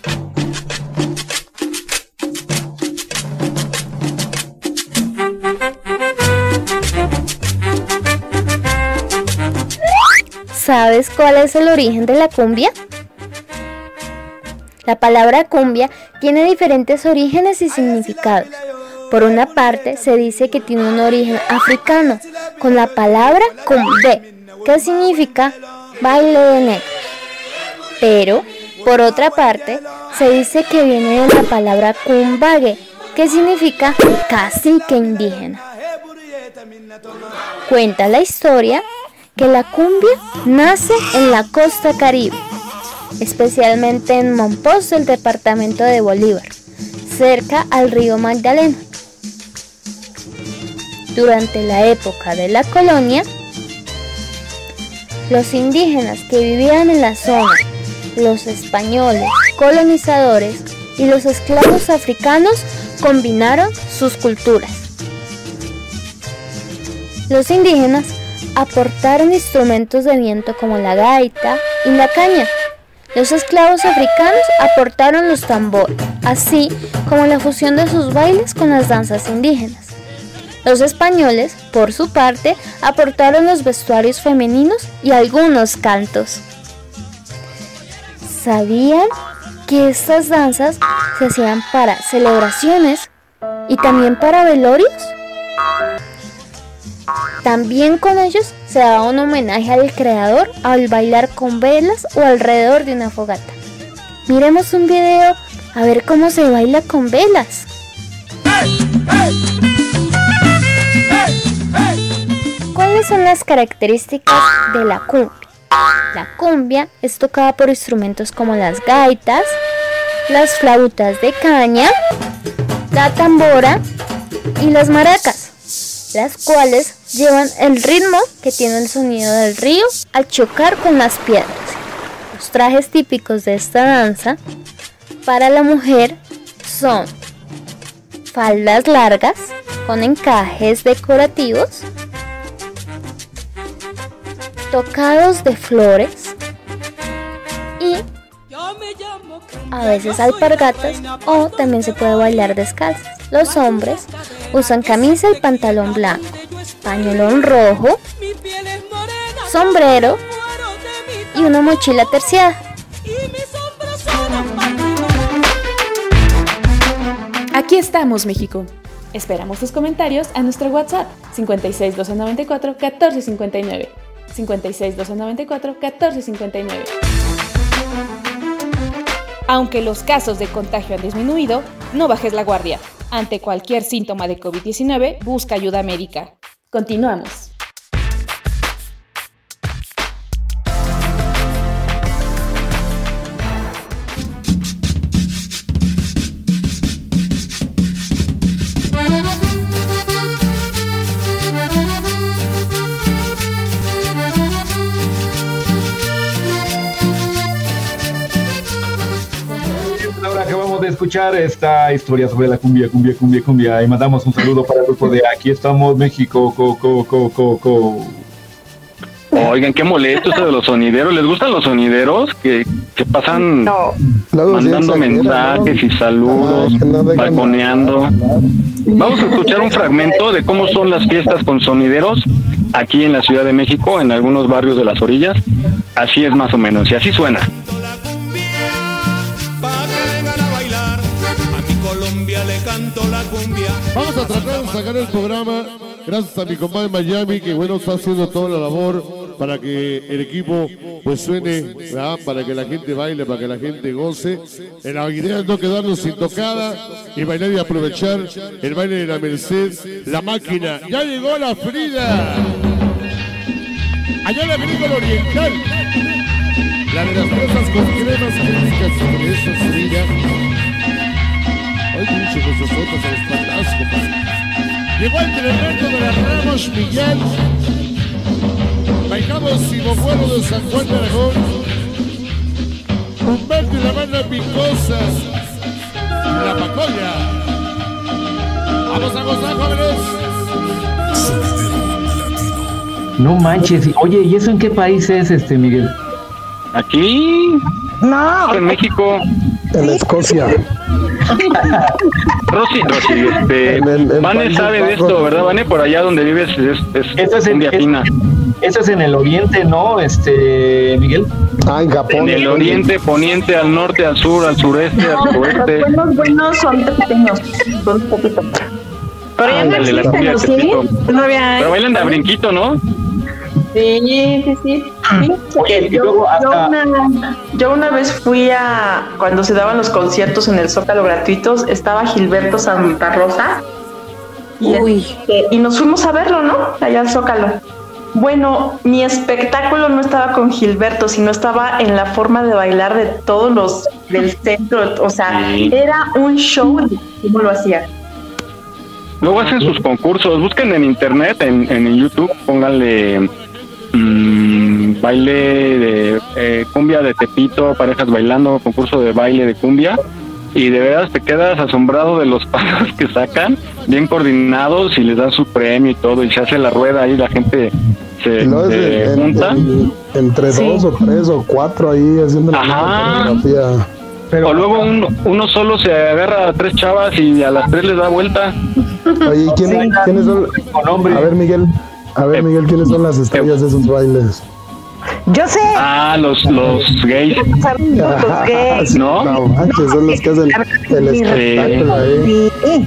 ¿Sabes cuál es el origen de la cumbia? La palabra cumbia tiene diferentes orígenes y significados. Por una parte, se dice que tiene un origen africano, con la palabra cumbe, que significa baile de negro. Pero, por otra parte, se dice que viene de la palabra cumbague, que significa cacique indígena. Cuenta la historia que la cumbia nace en la costa caribe, especialmente en Monpós del departamento de Bolívar, cerca al río Magdalena. Durante la época de la colonia, los indígenas que vivían en la zona, los españoles, colonizadores y los esclavos africanos combinaron sus culturas. Los indígenas aportaron instrumentos de viento como la gaita y la caña. Los esclavos africanos aportaron los tambores, así como la fusión de sus bailes con las danzas indígenas. Los españoles, por su parte, aportaron los vestuarios femeninos y algunos cantos. ¿Sabían que estas danzas se hacían para celebraciones y también para velorios? También con ellos se daba un homenaje al creador al bailar con velas o alrededor de una fogata. Miremos un video a ver cómo se baila con velas. ¿Cuáles son las características de la cumbia? La cumbia es tocada por instrumentos como las gaitas, las flautas de caña, la tambora y las maracas, las cuales llevan el ritmo que tiene el sonido del río al chocar con las piedras. Los trajes típicos de esta danza para la mujer son faldas largas con encajes decorativos, tocados de flores y a veces alpargatas o también se puede bailar descalzas. Los hombres usan camisa y pantalón blanco, pañolón rojo, sombrero y una mochila terciada. Aquí estamos, México. Esperamos tus comentarios a nuestro WhatsApp 56 294 1459. 56 294 1459. Aunque los casos de contagio han disminuido, no bajes la guardia. Ante cualquier síntoma de COVID-19, busca ayuda médica. Continuamos. Escuchar esta historia sobre la cumbia, cumbia, cumbia, cumbia. Y mandamos un saludo para el grupo de Aquí estamos, México, co, co, co, co, co. Oigan, qué molesto esto de los sonideros. ¿Les gustan los sonideros que, que pasan mandando mensajes y saludos, dejan balconeando? Vamos a escuchar un fragmento de cómo son las fiestas con sonideros aquí en la Ciudad de México, en algunos barrios de las orillas. Así es más o menos, y así suena. Canto la cumbia. Vamos a tratar de sacar el programa. Gracias a mi compadre Miami, que bueno, está haciendo toda la labor para que el equipo pues suene, para que la gente baile, para que la gente goce. En la idea no quedarnos sin tocada y bailar y aprovechar el baile de la Merced, la máquina. Ya llegó la Frida. Allá la película oriental. La de las cosas con cremas críticas sobre esas Frida. Ay, pinche con sus fotos a los compadre. Llegó el tremendo de las Ramos Miguel. Bailamos Simofuero de San Juan de Aragón. Humberto y la banda Picosa. La Pacoya. Vamos a gozar, jóvenes. No manches. Oye, ¿y eso en qué país es este, Miguel? Aquí. No. En México. En Escocia. Rosy, Rosy, este, Vane Países sabe de esto. ¿verdad, Vane? Por allá donde vives es, es, Eso es en, eso es en el oriente, ¿no? Este, Miguel. Ah, en En el oriente, poniente, al norte, al sur, al sureste, al Los oeste. buenos, buenos son pequeños, son un poquito. Pero ya no existen. Pero bailan de a brinquito, ¿no? Sí, sí, sí. Oye, y yo, luego yo hasta- una, yo una vez fui a, cuando se daban los conciertos en el Zócalo gratuitos, estaba Gilberto Santa Rosa y, este, y nos fuimos a verlo, ¿no? Allá al Zócalo. Bueno, mi espectáculo no estaba con Gilberto, sino estaba en la forma de bailar de todos los del centro. O sea, Sí. era un show de cómo lo hacía. Luego hacen sus concursos, busquen en internet, en, en YouTube, pónganle mm, baile de eh, cumbia de Tepito, parejas bailando, concurso de baile de cumbia, y de veras te quedas asombrado de los pasos que sacan, bien coordinados y les dan su premio y todo, y se hace la rueda ahí, la gente se, es se en- junta. en- entre Sí. dos o tres o cuatro ahí haciendo la coreografía. o luego uno, uno solo se agarra a tres chavas y a las tres les da vuelta. Oye, ¿y quién- Sí. quiénes son? A ver, Miguel. A ver, Miguel, ¿quiénes son las estrellas de esos bailes? Yo sé. Ah, los, los gays. Ajá, sí, ¿No? No manches, son los que hacen el espectáculo ahí. Venga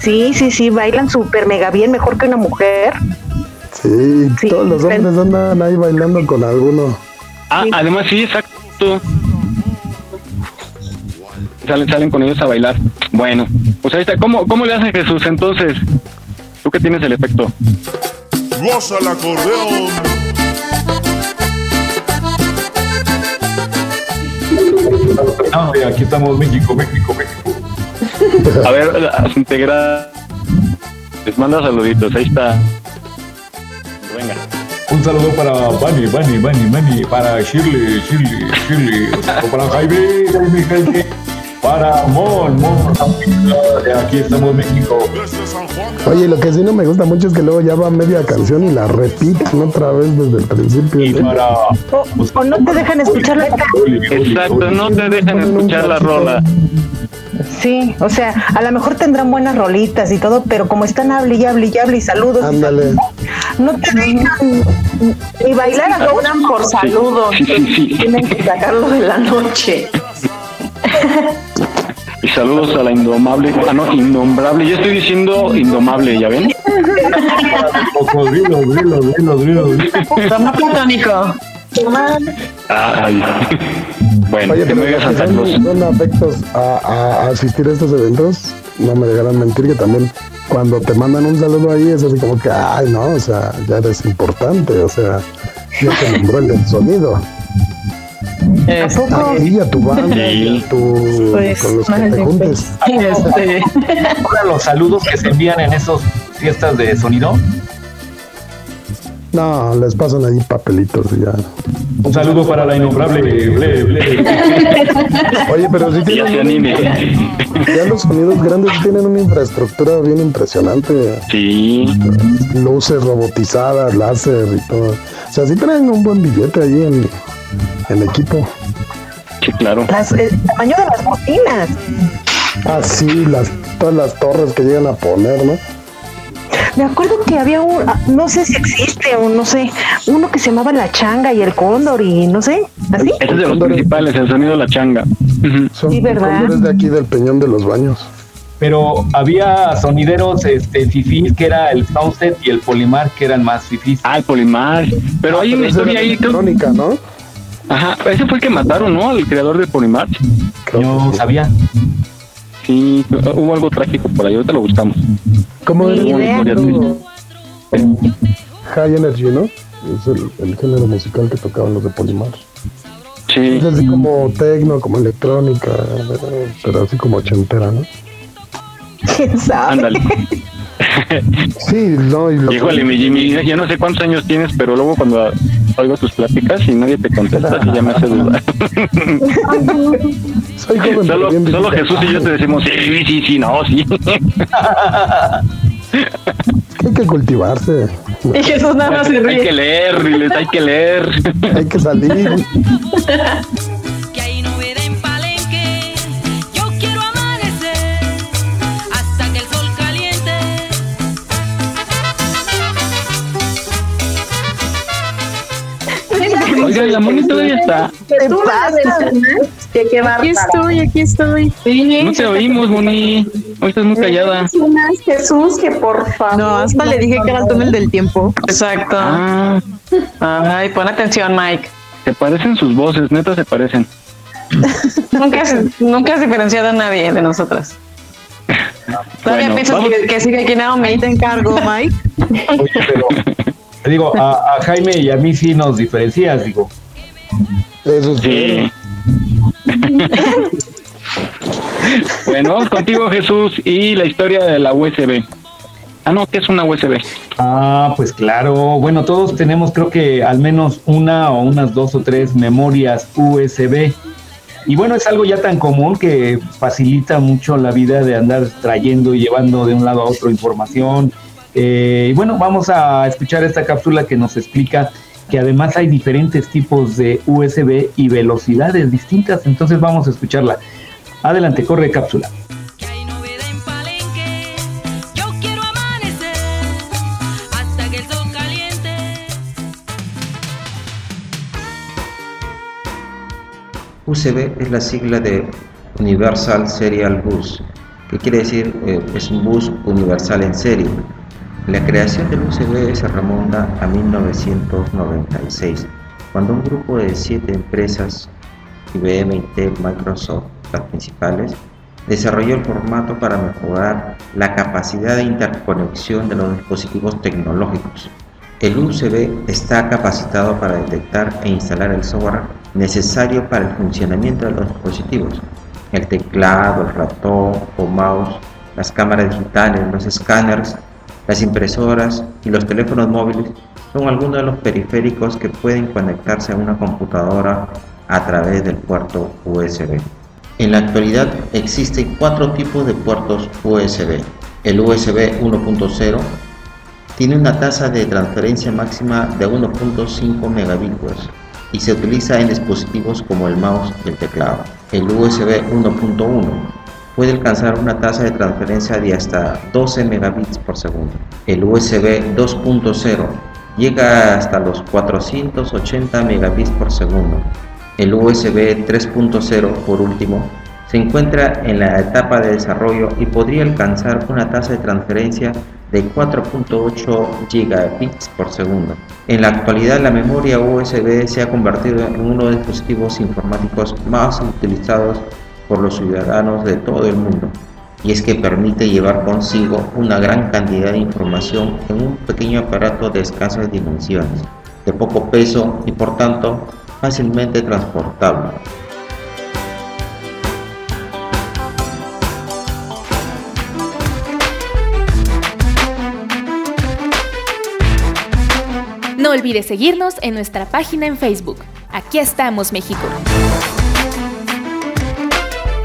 Sí, sí, sí, bailan súper mega bien, mejor que una mujer. Sí, todos los hombres andan ahí bailando con alguno. Ah, además sí, exacto. Salen, salen con ellos a bailar. Bueno, pues ahí está. ¿Cómo, cómo le hace Jesús entonces? Tú que tienes el efecto. Goza el acordeón. No, aquí estamos México, México, México. A ver, las integra. Les manda saluditos, ahí está. Venga. Un saludo para Bunny, Bunny, Bunny, Bunny, para Shirley, Shirley, Shirley, para Jaime, Jaime, Jaime, para Mon, Mon, aquí estamos México. Oye, lo que sí no me gusta mucho es que luego ya va media canción y la repiten otra vez desde el principio. Y para... O, o no te dejan escuchar la Exacto, no te dejan escuchar la rola. Sí, o sea, a lo mejor tendrán buenas rolitas y todo, pero como están hable y hable y hable y saludos. Ándale. No te dejan ni bailar a por saludos. Tienen que sacarlo de la noche. Y saludos a la indomable. Ah, no, innombrable. Yo estoy diciendo indomable, ¿ya ven? Cocodrilo, drilo, drilo, drilo, drilo. Toma platónico. Ay. Bueno, Oye, que me digas Santa Cruz. son, son afectos a, asistir a estos eventos, no me dejarán mentir que también cuando te mandan un saludo ahí es así como que, ay, no, o sea, ya eres importante, o sea, ya te nombró el sonido. A ti, a tu banda, y a tu, Pues, con los que te juntes. Este, Ahora los saludos que se envían en esas fiestas de sonido. No, les pasan ahí papelitos y ya. Un saludo para la innombrable. ble, ble. Oye, pero sí tienen, anime. ya los sonidos grandes tienen una infraestructura bien impresionante. Sí. Luces robotizadas, láser y todo. O sea, sí traen un buen billete ahí en, en equipo. Sí, claro. Las, el tamaño de las bocinas. Ah, sí, las, todas las torres que llegan a poner, ¿no? Me acuerdo que había un, ah, no sé si existe o no sé, uno que se llamaba La Changa y el Cóndor y no sé, así. Ese es de los principales, el sonido de la changa. Son Sí, ¿verdad? cóndores de aquí del Peñón de los Baños. Pero había sonideros este, fifís que era el Soundset y el Polimar que eran más fifís. Ah, el Polimar. Pero hay una esa historia ahí. electrónica, ¿no? Ajá, ese fue el que mataron, ¿no? Al creador de Polimar. Yo sabía. Sí, hubo algo trágico por ahí, ahorita lo buscamos. ¿Cómo era? High Energy, ¿no? Es el, el género musical que tocaban los de Polimar. Sí. Es así como tecno, como electrónica, pero así como ochentera, ¿no? ¿Quién sabe? Ándale. Sí, no, y lo Híjole, mi Jimmy, ya no sé cuántos años tienes, pero luego cuando oigo tus pláticas y nadie te contesta, sí ya me hace dudar. Soy joven, solo, solo. Jesús y yo te decimos, sí, sí, sí, no, sí. Hay que cultivarse, Y Jesús nada más se hay que ríe. leer, hay que leer. hay que salir. Oigan, la moni todavía está. Que tú qué bárbaro. Aquí estoy, aquí estoy. No te oímos, Moni. Hoy estás muy callada. Jesús, que por favor. No, hasta le dije que era el túnel del tiempo. Exacto. Ah, Ay, pon atención, Mike. se parecen sus voces, neta se parecen. Nunca has, nunca has diferenciado a nadie de nosotras. Todavía Bueno, piensas que, que sigue aquí Naomi. Ahí te encargo, Mike. Oye, pero te digo, a, a Jaime y a mí sí nos diferencias, digo. Eso es Sí. bueno, vamos contigo, Jesús, y la historia de la USB. Ah, no, ¿qué es una USB? Ah, pues claro. Bueno, todos tenemos creo que al menos una o unas dos o tres memorias USB. Y bueno, es algo ya tan común que facilita mucho la vida de andar trayendo y llevando de un lado a otro información. Eh, y bueno, vamos a escuchar esta cápsula que nos explica que además hay diferentes tipos de USB y velocidades distintas. Entonces vamos a escucharla. Adelante, corre cápsula. USB es la sigla de Universal Serial Bus, que quiere decir eh, es un bus universal en serie. La creación del USB se remonta a 1996, cuando un grupo de siete empresas, IBM, Intel, Microsoft, las principales, desarrolló el formato para mejorar la capacidad de interconexión de los dispositivos tecnológicos. El USB está capacitado para detectar e instalar el software necesario para el funcionamiento de los dispositivos, el teclado, el ratón o mouse, las cámaras digitales, los escáneres, las impresoras y los teléfonos móviles son algunos de los periféricos que pueden conectarse a una computadora a través del puerto USB. En la actualidad existen cuatro tipos de puertos USB. El USB 1.0 tiene una tasa de transferencia máxima de 1.5 megabits y se utiliza en dispositivos como el mouse y el teclado. El USB 1.1 puede alcanzar una tasa de transferencia de hasta 12 megabits por segundo. El USB 2.0 llega hasta los 480 megabits por segundo. El USB 3.0, por último, se encuentra en la etapa de desarrollo y podría alcanzar una tasa de transferencia de 4.8 gigabits por segundo. En la actualidad la memoria USB se ha convertido en uno de los dispositivos informáticos más utilizados por los ciudadanos de todo el mundo y es que permite llevar consigo una gran cantidad de información en un pequeño aparato de escasas dimensiones, de poco peso y por tanto fácilmente transportable. No olvides seguirnos en nuestra página en Facebook. Aquí estamos, México.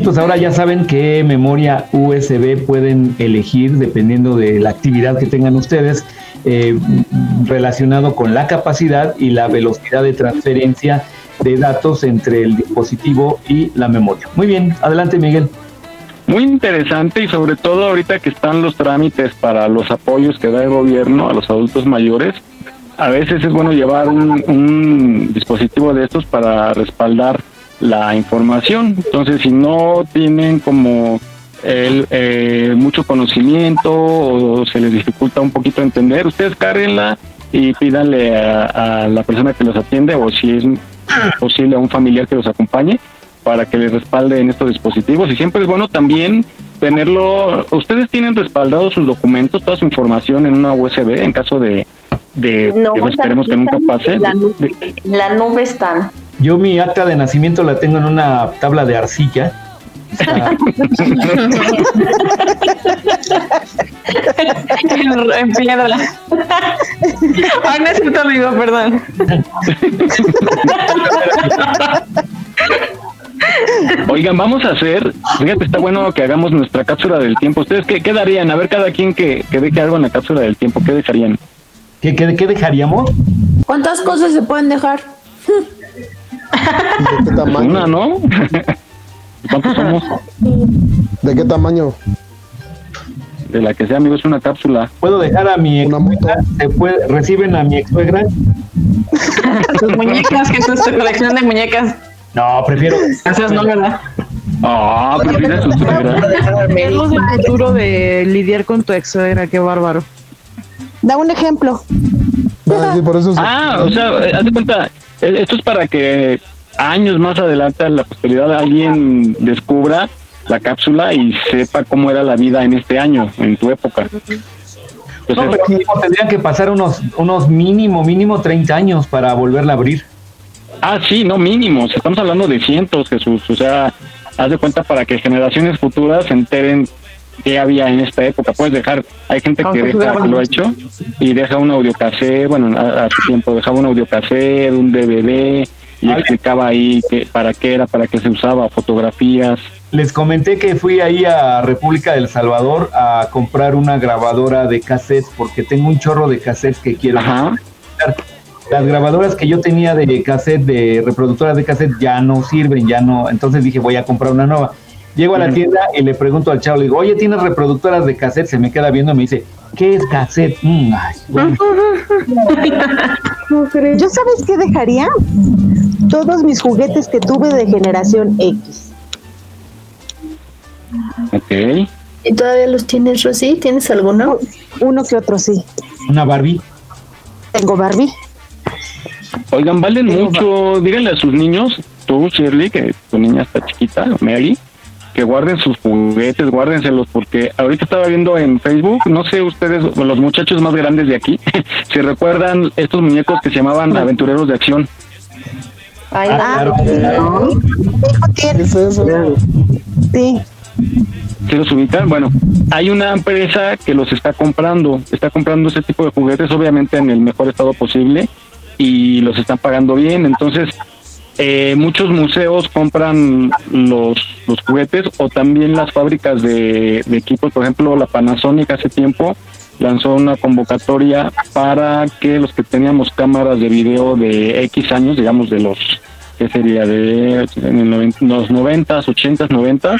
Pues ahora ya saben qué memoria USB pueden elegir dependiendo de la actividad que tengan ustedes eh, relacionado con la capacidad y la velocidad de transferencia de datos entre el dispositivo y la memoria. Muy bien, adelante Miguel. Muy interesante y sobre todo ahorita que están los trámites para los apoyos que da el gobierno a los adultos mayores, a veces es bueno llevar un, un dispositivo de estos para respaldar la información. Entonces, si no tienen como el, eh, mucho conocimiento o se les dificulta un poquito entender, ustedes cárguenla y pídanle a, a la persona que los atiende o si es posible a un familiar que los acompañe para que les respalde en estos dispositivos y siempre es bueno también tenerlo, ustedes tienen respaldados sus documentos, toda su información en una USB en caso de, de No, que esperemos que nunca pase. La nube, la nube están. Yo mi acta de nacimiento la tengo en una tabla de arcilla. Está- en, en piedra. Ay, necesito amigo, perdón. Oigan, vamos a hacer, fíjate, está bueno que hagamos nuestra cápsula del tiempo. ¿Ustedes qué, qué darían? A ver, cada quien que, que deje algo en la cápsula del tiempo, ¿qué dejarían? ¿Qué, qué, qué dejaríamos? ¿Cuántas cosas se pueden dejar? ¿De qué tamaño? Una, ¿no? ¿Cuántos somos? ¿De qué tamaño? De la que sea, amigo, es una cápsula. ¿Puedo dejar a mi ex ¿Se puede, ¿Reciben a mi ex suegra? Tus muñecas, que es tu colección de muñecas. No, prefiero. Esas no, ¿verdad? Ah, prefiere su suegra. Es del futuro de lidiar con tu ex suegra, qué bárbaro. Da un ejemplo. Ah, sí, por eso se- Ah, o sea, eh, haz de cuenta, esto es para que años más adelante, en la posteridad, alguien descubra la cápsula y sepa cómo era la vida en este año, en tu época. No, pero mínimo tendrían que pasar unos, unos mínimo, mínimo 30 años para volverla a abrir. Ah, sí, no mínimos. Estamos hablando de cientos, Jesús. O sea, haz de cuenta para que generaciones futuras se enteren qué había en esta época. Puedes dejar, hay gente que deja, que lo ha hecho y deja un audiocassette, bueno, a, a su tiempo dejaba un audiocassette, un DVD y explicaba ahí que, para qué era, para qué se usaba, fotografías. Les comenté que fui ahí a República del Salvador a comprar una grabadora de cassettes porque tengo un chorro de cassettes que quiero. Ajá. Las grabadoras que yo tenía de cassette, de reproductoras de cassette, ya no sirven, ya no. Entonces dije, voy a comprar una nueva. Llego a la tienda y le pregunto al chavo, le digo, oye, ¿tienes reproductoras de cassette? Se me queda viendo y me dice, ¿qué es cassette? Mm, ay, bueno. ¿Yo sabes qué dejaría? Todos mis juguetes que tuve de generación X. Ok. ¿Y todavía los tienes, Rosy? ¿Tienes alguno? Uno que otro, sí. Una Barbie. Tengo Barbie. Oigan, valen mucho. Díganle a sus niños, tú, Shirley, que tu niña está chiquita, Mary, que guarden sus juguetes, guárdenselos, porque ahorita estaba viendo en Facebook, no sé ustedes, los muchachos más grandes de aquí, si recuerdan estos muñecos que se llamaban aventureros de acción. Ay, Ah, claro. ¿Qué es eso? Sí. ¿Sí los ubican? Bueno, hay una empresa que los está comprando, está comprando ese tipo de juguetes, obviamente en el mejor estado posible, y los están pagando bien. Entonces, eh, muchos museos compran los, los juguetes o también las fábricas de, equipos. Por ejemplo, la Panasonic hace tiempo lanzó una convocatoria para que los que teníamos cámaras de video de X años, digamos de los, ¿qué sería? De en los 90s, 80s, 90s,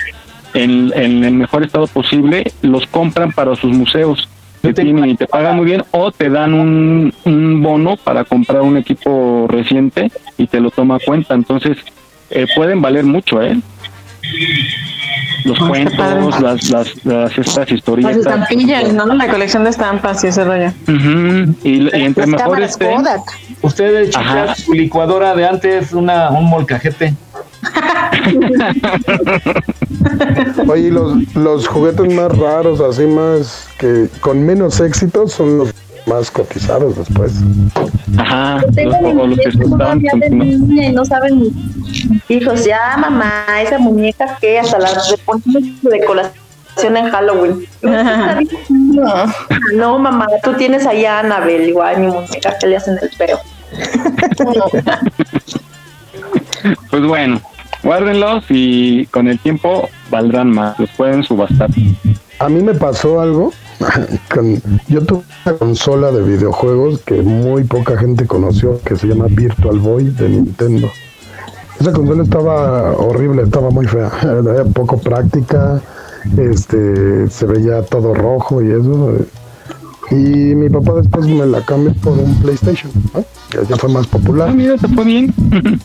en, en el mejor estado posible, los compran para sus museos que tienen y te pagan muy bien o te dan un, un bono para comprar un equipo reciente y te lo toma a cuenta. Entonces, eh, pueden valer mucho, ¿eh? Los cuentos, las, las, las estas Las historietas. estampillas, ¿no? La colección de estampas y ese rollo. Ujú, y, y entre mejor chicas, su licuadora de antes, una, un molcajete. Oye, y los, los juguetes más raros, así más que con menos éxito, son los más cotizados después. Ajá, Tengo los, o los que se estaban todavía de niña y no saben hijos, ya mamá, esa muñeca que hasta la de decoración en Halloween. No, no, mamá, tú tienes allá a Annabelle, igual mi muñeca que le hacen el feo. Pues bueno, guárdenlos y con el tiempo valdrán más, los pueden subastar. A mí me pasó algo. con- yo tuve una consola de videojuegos que muy poca gente conoció, que se llama Virtual Boy de Nintendo. Esa consola estaba horrible, estaba muy fea, era poco práctica, este, se veía todo rojo y eso. Y mi papá después me la cambió por un PlayStation, ¿no? que ya fue más popular. Ah, mira, te fue bien.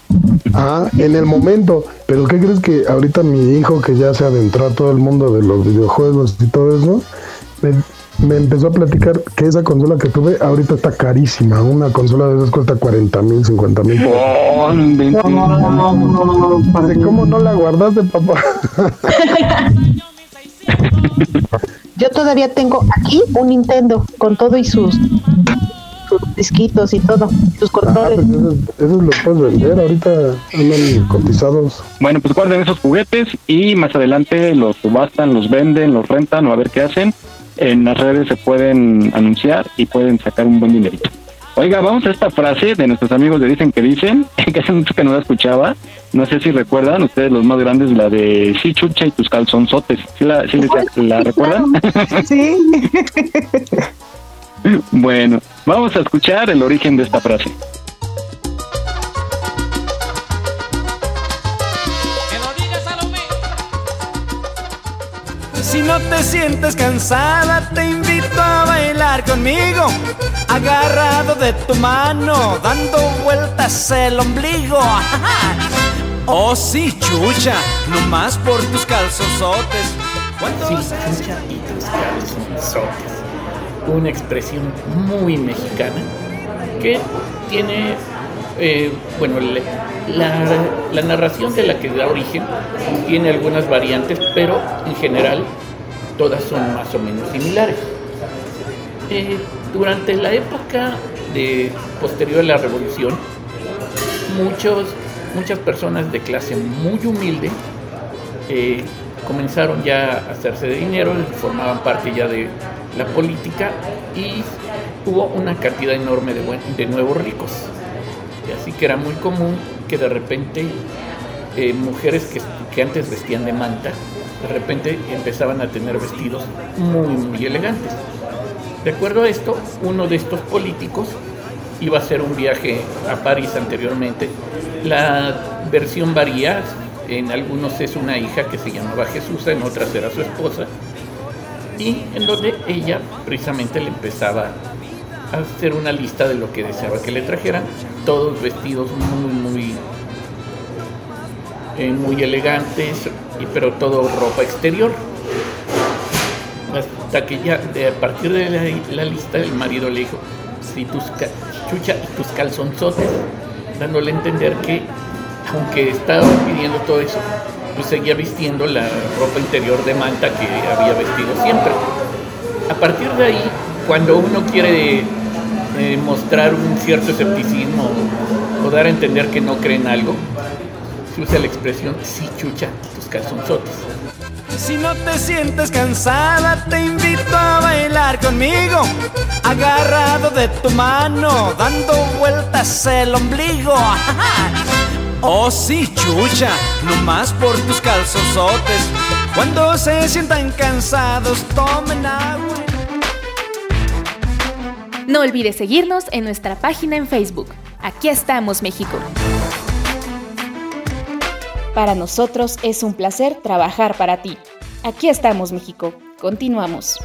Ah, en el momento. Pero ¿qué crees que ahorita mi hijo que ya se adentró a todo el mundo de los videojuegos y todo eso, me, me empezó a platicar que esa consola que tuve ahorita está carísima. Una consola de esas cuesta 40 mil, 50 mil. Oh, no inventes. Dice, ¿Cómo no la guardaste, papá? Yo todavía tengo aquí un Nintendo con todo y sus, sus disquitos y todo, sus Ah, controles. pues esos, esos los puedes vender. Ahorita andan cotizados. Bueno, pues guarden esos juguetes y más adelante los subastan, los venden, los rentan o a ver qué hacen. En las redes se pueden anunciar y pueden sacar un buen dinerito. Oiga, vamos a esta frase de nuestros amigos de Dicen que Dicen, que hace mucho que no la escuchaba. No sé si recuerdan, ustedes los más grandes, la de sí chucha y tus calzonzotes. ¿Sí la, sí les- la recuerdan? Sí. bueno, vamos a escuchar el origen de esta frase. Si no te sientes cansada, te invito a bailar conmigo. Agarrado de tu mano, dando vueltas el ombligo. Oh, sí, chucha, nomás por tus calzosotes. Sí, chucha y tus calzonzotes. Una expresión muy mexicana que tiene, eh, bueno, la narración de la que da origen tiene algunas variantes, pero en general todas son más o menos similares. Eh, durante la época de, posterior a la revolución, muchos, muchas personas de clase muy humilde eh, comenzaron ya a hacerse de dinero, formaban parte ya de la política y hubo una cantidad enorme de, de nuevos ricos. Así que era muy común que de repente eh, mujeres que, que antes vestían de manta, de repente empezaban a tener vestidos muy, muy elegantes. De acuerdo a esto, uno de estos políticos iba a hacer un viaje a París anteriormente. La versión varía, en algunos es una hija que se llamaba Jesús, en otras era su esposa, y en donde ella precisamente le empezaba a hacer una lista de lo que deseaba que le trajeran, todos vestidos muy, muy, eh, muy elegantes, pero todo ropa exterior. Hasta que ya, a partir de la, la lista, el marido le dijo, si tus chucha y tus calzonzotes, dándole a entender que, aunque estaba pidiendo todo eso, pues seguía vistiendo la ropa interior de manta que había vestido siempre. A partir de ahí, cuando uno quiere eh, mostrar un cierto escepticismo o dar a entender que no cree en algo, se usa la expresión, sí chucha, tus calzonzotes. Si no te sientes cansada, te invito a bailar conmigo. Agarrado de tu mano, dando vueltas el ombligo. Oh, sí, chucha, no más por tus calzosotes. Cuando se sientan cansados, tomen agua. No olvides seguirnos en nuestra página en Facebook. Aquí estamos, México. Para nosotros es un placer trabajar para ti. Aquí estamos, México. Continuamos.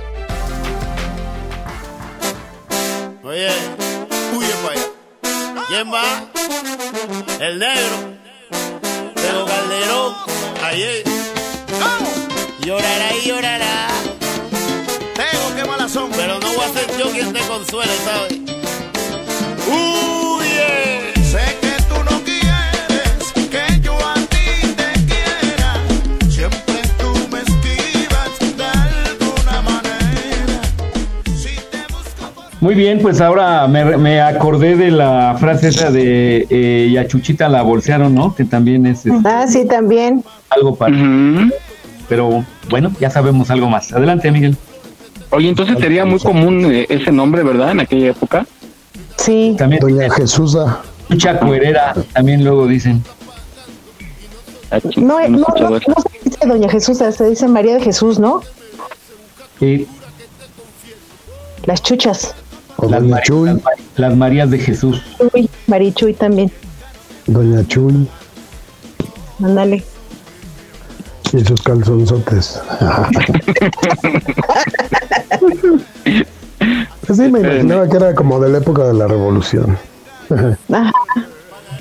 Oye, huye para allá. ¿Quién va? El negro. Pero Calderón. Ayer. Llorará y llorará. Tengo que mala son, pero no voy a ser yo quien te consuele, ¿sabes? Huye. Muy bien, pues ahora me, me acordé de la frase esa de eh, y a Chuchita la bolsearon, ¿no? Que también es este, Ah, sí, también. algo para... Pero bueno, ya sabemos algo más. Adelante, Miguel. Oye, entonces sería muy común eh, ese nombre, ¿verdad? En aquella época. Sí. También Doña Jesusa. Chucha Cuerera, también luego dicen. No, no, no, no se dice Doña Jesús, se dice María de Jesús, ¿no? Sí. Las chuchas. Las, Marías de Jesús. Chuy, Marichuy también. Doña Chuy Ándale. y sus calzonzotes. Pues sí, me imaginaba que era como de la época de la revolución.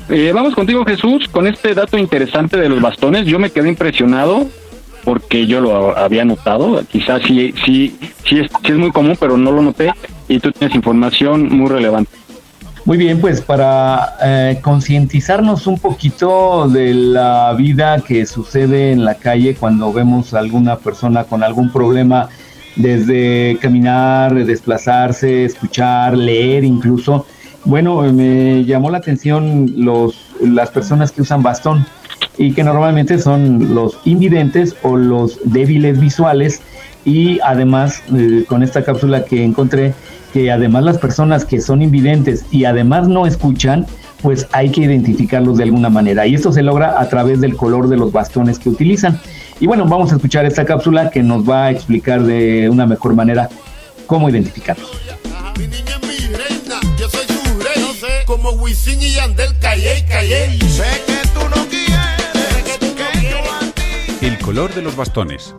Eh, vamos contigo, Jesús, con este dato interesante de los bastones. Yo me quedé impresionado porque yo lo había notado. Quizás sí, sí, sí, es, sí es muy común, pero no lo noté. Y tú tienes información muy relevante. Muy bien, pues para eh, concientizarnos un poquito de la vida que sucede en la calle cuando vemos a alguna persona con algún problema, desde caminar, desplazarse, escuchar, leer incluso. Bueno, me llamó la atención los, las personas que usan bastón y que normalmente son los invidentes o los débiles visuales y además eh, con esta cápsula que encontré que además las personas que son invidentes y además no escuchan pues hay que identificarlos de alguna manera y esto se logra a través del color de los bastones que utilizan y bueno vamos a escuchar esta cápsula que nos va a explicar de una mejor manera cómo identificarlos Yo soy tu rey, no sé, como Wisin y Yandel, calle, calle. Sé que tú no quieres, que tú no quieres. El color de los bastones.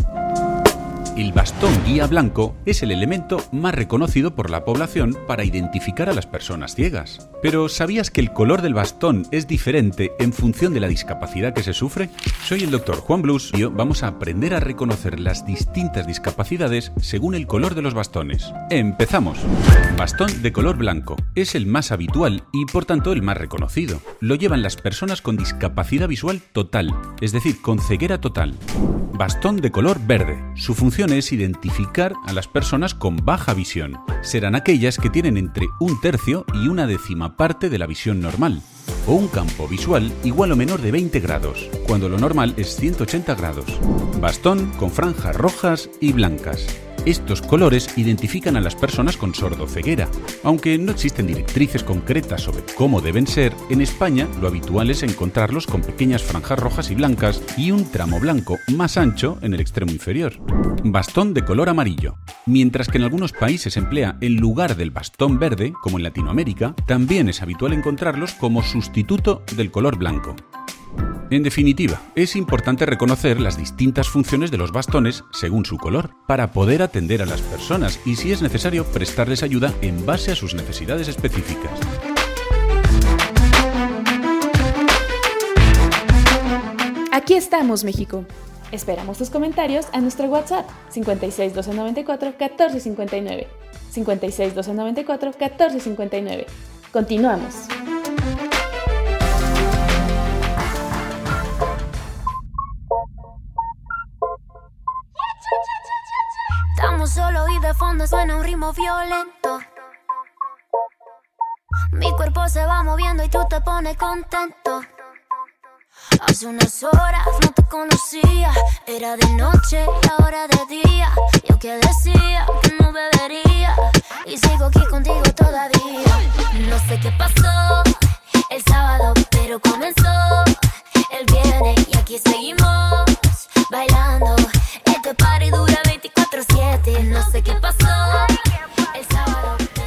El bastón guía blanco es el elemento más reconocido por la población para identificar a las personas ciegas. Pero ¿sabías que el color del bastón es diferente en función de la discapacidad que se sufre? Soy el doctor Juan Blues y vamos a aprender a reconocer las distintas discapacidades según el color de los bastones. Empezamos. Bastón de color blanco. Es el más habitual y por tanto el más reconocido. Lo llevan las personas con discapacidad visual total, es decir, con ceguera total. Bastón de color verde. Su función es identificar a las personas con baja visión. Serán aquellas que tienen entre un tercio y una décima parte de la visión normal, o un campo visual igual o menor de 20 grados, cuando lo normal es 180 grados. Bastón con franjas rojas y blancas. Estos colores identifican a las personas con sordoceguera. Aunque no existen directrices concretas sobre cómo deben ser, en España lo habitual es encontrarlos con pequeñas franjas rojas y blancas y un tramo blanco más ancho en el extremo inferior. Bastón de color amarillo. Mientras que en algunos países se emplea en lugar del bastón verde, como en Latinoamérica, también es habitual encontrarlos como sustituto del color blanco. En definitiva, es importante reconocer las distintas funciones de los bastones según su color, para poder atender a las personas y, si es necesario, prestarles ayuda en base a sus necesidades específicas. Aquí estamos, México. Esperamos tus comentarios a nuestro WhatsApp 56 294 14 59. 56 294 14 59. Continuamos. Estamos solo y de fondo suena un ritmo violento. Mi cuerpo se va moviendo y tú te pones contento. Hace unas horas no te conocía, era de noche y ahora de día. Yo que decía que no bebería y sigo aquí contigo todavía. No sé qué pasó el sábado, pero comenzó el viernes y aquí seguimos bailando. Este party dura 24/7,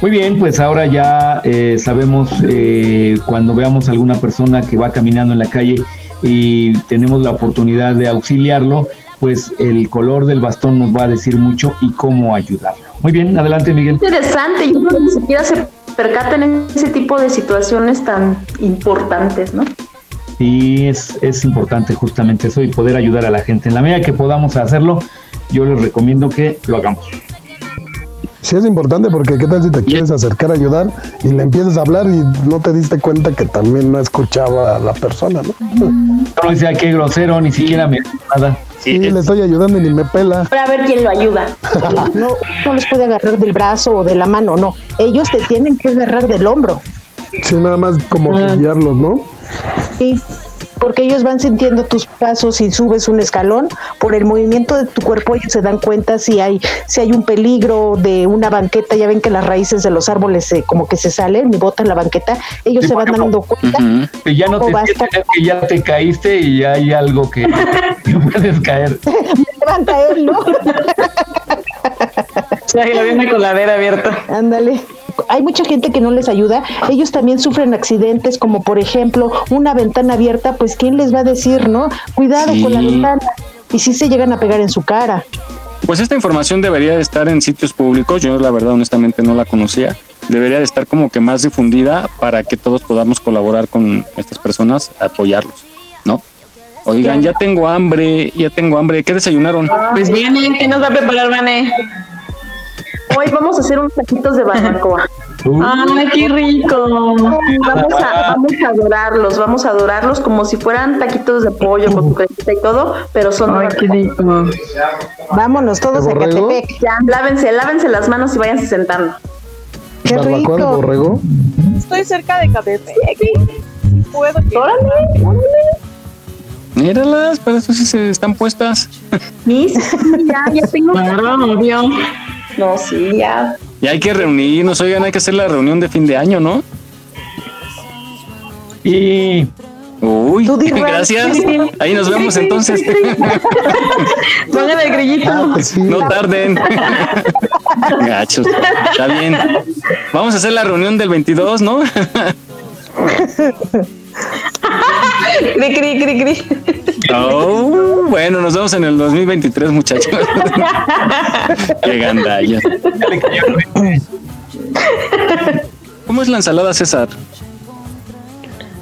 Muy bien, pues ahora ya eh, sabemos eh, cuando veamos a alguna persona que va caminando en la calle y tenemos la oportunidad de auxiliarlo, pues el color del bastón nos va a decir mucho y cómo ayudarlo. Muy bien, adelante Miguel. Interesante, yo creo que ni siquiera se percatan en ese tipo de situaciones tan importantes, ¿no? Y es, es importante justamente eso y poder ayudar a la gente. En la medida que podamos hacerlo, yo les recomiendo que lo hagamos. Sí es importante porque qué tal si te quieres acercar a ayudar y le empiezas a hablar y no te diste cuenta que también no escuchaba a la persona, ¿no? No decía qué grosero, ni siquiera me nada. Sí, le estoy ayudando y ni me pela. Para ver quién lo ayuda. No, no les puede agarrar del brazo o de la mano, no. Ellos te tienen que agarrar del hombro. Sí, nada más como Ah. guiarlos, ¿no? Sí, porque ellos van sintiendo tus pasos y subes un escalón, por el movimiento de tu cuerpo ellos se dan cuenta si hay si hay un peligro de una banqueta, ya ven que las raíces de los árboles se, como que se salen y botan la banqueta, ellos Sí, se van dando cuenta. Que ya no te vas sientes que ya te caíste y ya hay algo que, que puedes caer. Me van a caer, ¿no? la viene con la vera abierta. Ándale. Hay mucha gente que no les ayuda. Ellos también sufren accidentes, como por ejemplo una ventana abierta, pues ¿quién les va a decir, no? Cuidado con la ventana. Y si se llegan a pegar en su cara. Pues esta información debería de estar en sitios públicos. Yo la verdad honestamente no la conocía. Debería de estar como que más difundida para que todos podamos colaborar con estas personas, apoyarlos, ¿no? Oigan, ya tengo hambre, ya tengo hambre. ¿Qué desayunaron? Pues viene, ¿qué nos va a preparar, Vane? Hoy vamos a hacer unos taquitos de barbacoa. ¡Ay, qué rico! Vamos a, vamos a adorarlos, vamos a adorarlos como si fueran taquitos de pollo con su cremita y todo, pero son Ay, qué rico. Vámonos todos a? Catepec. Ya, lávense, lávense las manos y váyanse sentando. ¡Qué Barbacoa de rico! borrego. Estoy cerca de Catepec. Puedo Míralas, para eso sí se están puestas. Mis, ya, ya tengo. Claro, obvio. No, sí, ya. Y hay que reunirnos, oigan, hay que hacer la reunión de fin de año, ¿no? Y Uy, gracias. Ahí nos vemos entonces. Pongan el grillito. Ah, pues sí. No tarden. Gachos. Está bien. Vamos a hacer la reunión del 22, ¿no? Cri, cri, cri, cri. Oh, bueno, nos vemos en el 2023, muchachos. Qué gandalla. ¿Cómo es la ensalada, César?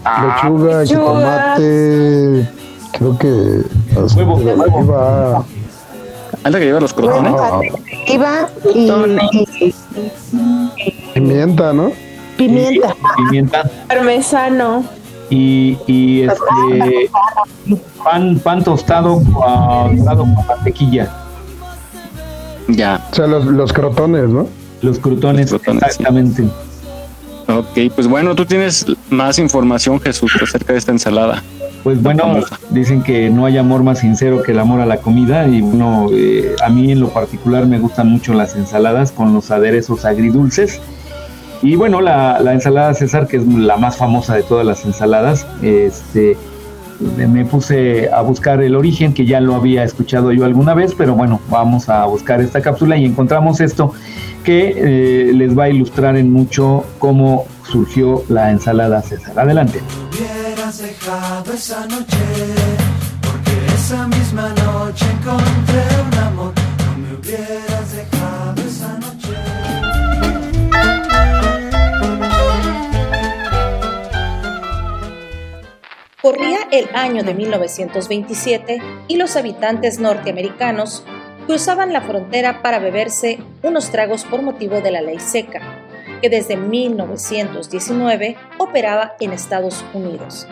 Lechuga, jitomate. Creo que. Huevo, huevo. Iba- ¿Es la que lleva los crotones? Iba y, y Pimienta, ¿no? pimienta. Pimienta. Parmesano. Y, y este pan, pan tostado ah, dorado con mantequilla. Ya. O sea, los, los crotones, ¿no? Los crutones, exactamente. Ok, pues bueno, tú tienes más información, Jesús, acerca de esta ensalada. Pues bueno, dicen que no hay amor más sincero que el amor a la comida y bueno, eh, a mí en lo particular me gustan mucho las ensaladas con los aderezos agridulces. Y bueno, la, la ensalada César, que es la más famosa de todas las ensaladas, este, me puse a buscar el origen, que ya lo había escuchado yo alguna vez, pero bueno, vamos a buscar esta cápsula y encontramos esto que eh, les va a ilustrar en mucho cómo surgió la ensalada César. Adelante. dejado esa noche, porque esa misma noche encontré un amor. No me hubieras Corría el año de 1927 y los habitantes norteamericanos cruzaban la frontera para beberse unos tragos por motivo de la ley seca, que desde 1919 operaba en Estados Unidos.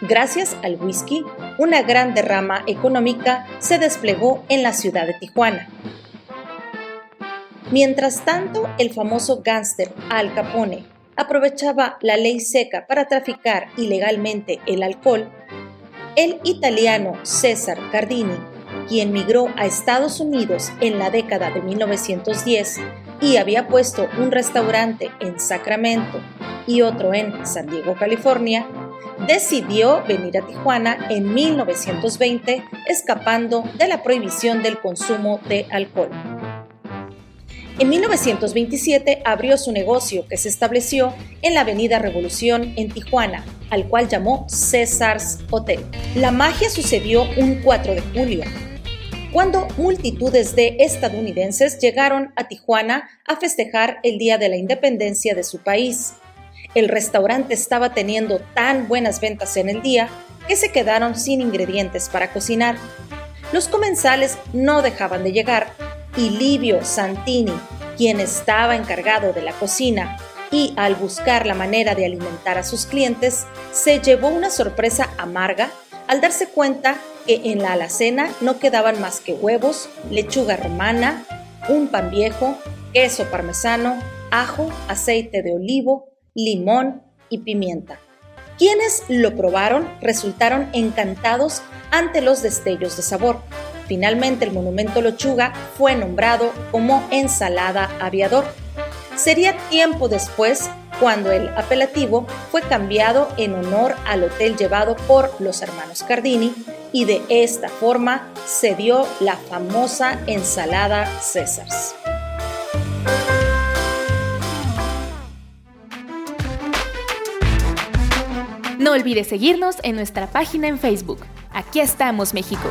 Gracias al whisky, una gran derrama económica se desplegó en la ciudad de Tijuana. Mientras tanto, el famoso gángster Al Capone aprovechaba la ley seca para traficar ilegalmente el alcohol, el italiano César Cardini, quien migró a Estados Unidos en la década de 1910 y había puesto un restaurante en Sacramento y otro en San Diego, California, decidió venir a Tijuana en 1920 escapando de la prohibición del consumo de alcohol. En 1927 abrió su negocio que se estableció en la Avenida Revolución en Tijuana, al cual llamó César's Hotel. La magia sucedió un 4 de julio, cuando multitudes de estadounidenses llegaron a Tijuana a festejar el Día de la Independencia de su país. El restaurante estaba teniendo tan buenas ventas en el día que se quedaron sin ingredientes para cocinar. Los comensales no dejaban de llegar y Livio Santini, quien estaba encargado de la cocina y al buscar la manera de alimentar a sus clientes, se llevó una sorpresa amarga al darse cuenta que en la alacena no quedaban más que huevos, lechuga romana, un pan viejo, queso parmesano, ajo, aceite de olivo, limón y pimienta. Quienes lo probaron resultaron encantados ante los destellos de sabor. Finalmente el monumento Lechuga fue nombrado como ensalada aviador. Sería tiempo después cuando el apelativo fue cambiado en honor al hotel llevado por los hermanos Cardini y de esta forma se dio la famosa ensalada Césars. No olvides seguirnos en nuestra página en Facebook. Aquí estamos, México.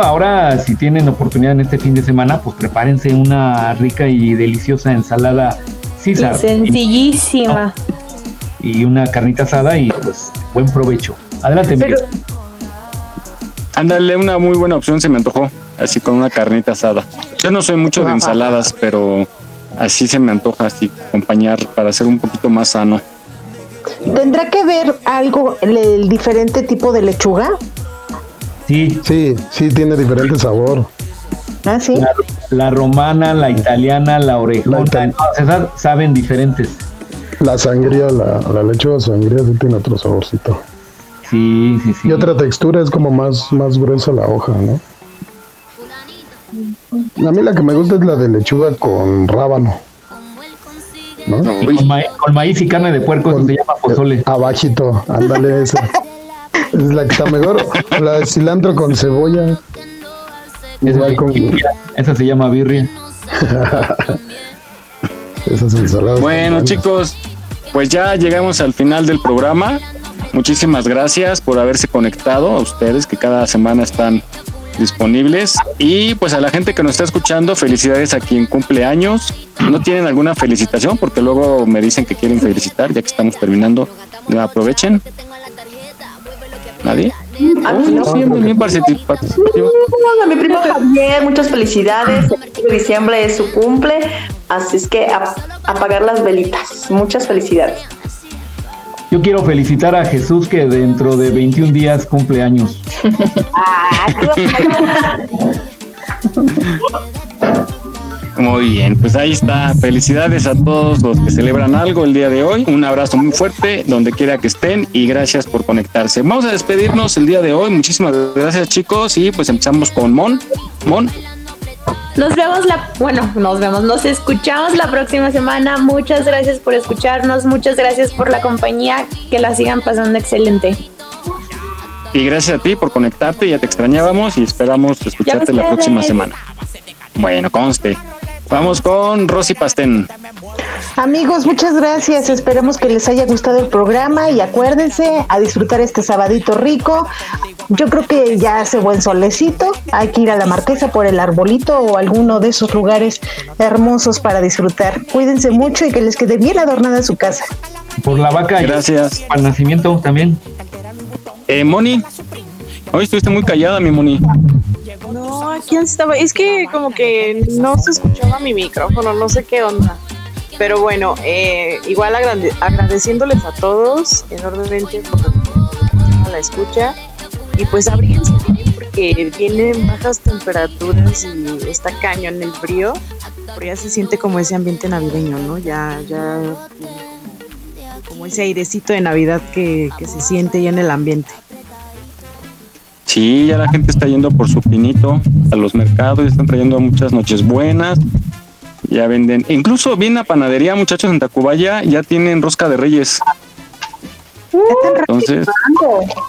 Ahora si tienen oportunidad en este fin de semana, pues prepárense una rica y deliciosa ensalada César. Sencillísima. Y una carnita asada y pues buen provecho. Adelante, Miguel. Ándale, una muy buena opción se me antojó, así con una carnita asada. Yo no soy mucho de ensaladas, pero así se me antoja, así acompañar para ser un poquito más sano. ¿Tendrá que ver algo el diferente tipo de lechuga? Sí. Sí, sí, tiene diferente sabor. Ah, sí. La, la romana, la italiana, la orejona, esas saben diferentes. La sangría, la, la lechuga sangría sí tiene otro saborcito. Sí, sí, sí. Y otra textura es como más, más gruesa la hoja, ¿no? A mí la que me gusta es la de lechuga con rábano. ¿no? Con, ma- con maíz y carne de puerco eso se llama pozole. Abajito, ándale esa. es la que está mejor. La de cilantro con cebolla. Igual con Esa se llama birria. esas ensaladas. Bueno, chicos, pues ya llegamos al final del programa. Muchísimas gracias por haberse conectado a ustedes que cada semana están disponibles y pues a la gente que nos está escuchando, felicidades a quien cumple años. ¿No tienen alguna felicitación? Porque luego me dicen que quieren felicitar, ya que estamos terminando. ¿No aprovechen? ¿Nadie? Ah, no. sí, muy bien participativo. A mi primo Javier, muchas felicidades. El 15 de diciembre es su cumple, así es que a, apagar las velitas. Muchas felicidades. Yo quiero felicitar a Jesús que dentro de 21 días cumple años. Muy bien, pues ahí está. Felicidades a todos los que celebran algo el día de hoy. Un abrazo muy fuerte donde quiera que estén y gracias por conectarse. Vamos a despedirnos el día de hoy. Muchísimas gracias chicos y pues empezamos con Mon. Mon. Nos vemos la, bueno, nos vemos, nos escuchamos la próxima semana. Muchas gracias por escucharnos, muchas gracias por la compañía, que la sigan pasando excelente. Y gracias a ti por conectarte, ya te extrañábamos y esperamos escucharte la próxima semana. Bueno, conste. Vamos con Rosy Pastén. Amigos, muchas gracias. Esperemos que les haya gustado el programa y acuérdense a disfrutar este sabadito rico. Yo creo que ya hace buen solecito. Hay que ir a la marquesa por el arbolito o alguno de esos lugares hermosos para disfrutar. Cuídense mucho y que les quede bien adornada su casa. Por la vaca. Gracias. El nacimiento también. Eh, Moni. Hoy estuviste muy callada, mi Moni. No, ¿quién estaba? Es que como que no se escuchaba mi micrófono, no sé qué onda. Pero bueno, eh, igual agrade- agradeciéndoles a todos enormemente por la escucha. Y pues abríguense bien porque vienen bajas temperaturas y está cañón el frío. Pero ya se siente como ese ambiente navideño, ¿no? Ya, ya como ese airecito de Navidad que, que se siente ya en el ambiente. Sí, ya la gente está yendo por su pinito a los mercados, están trayendo muchas noches buenas. Ya venden, incluso viene la panadería, muchachos, en Tacubaya, ya tienen rosca de reyes. Entonces,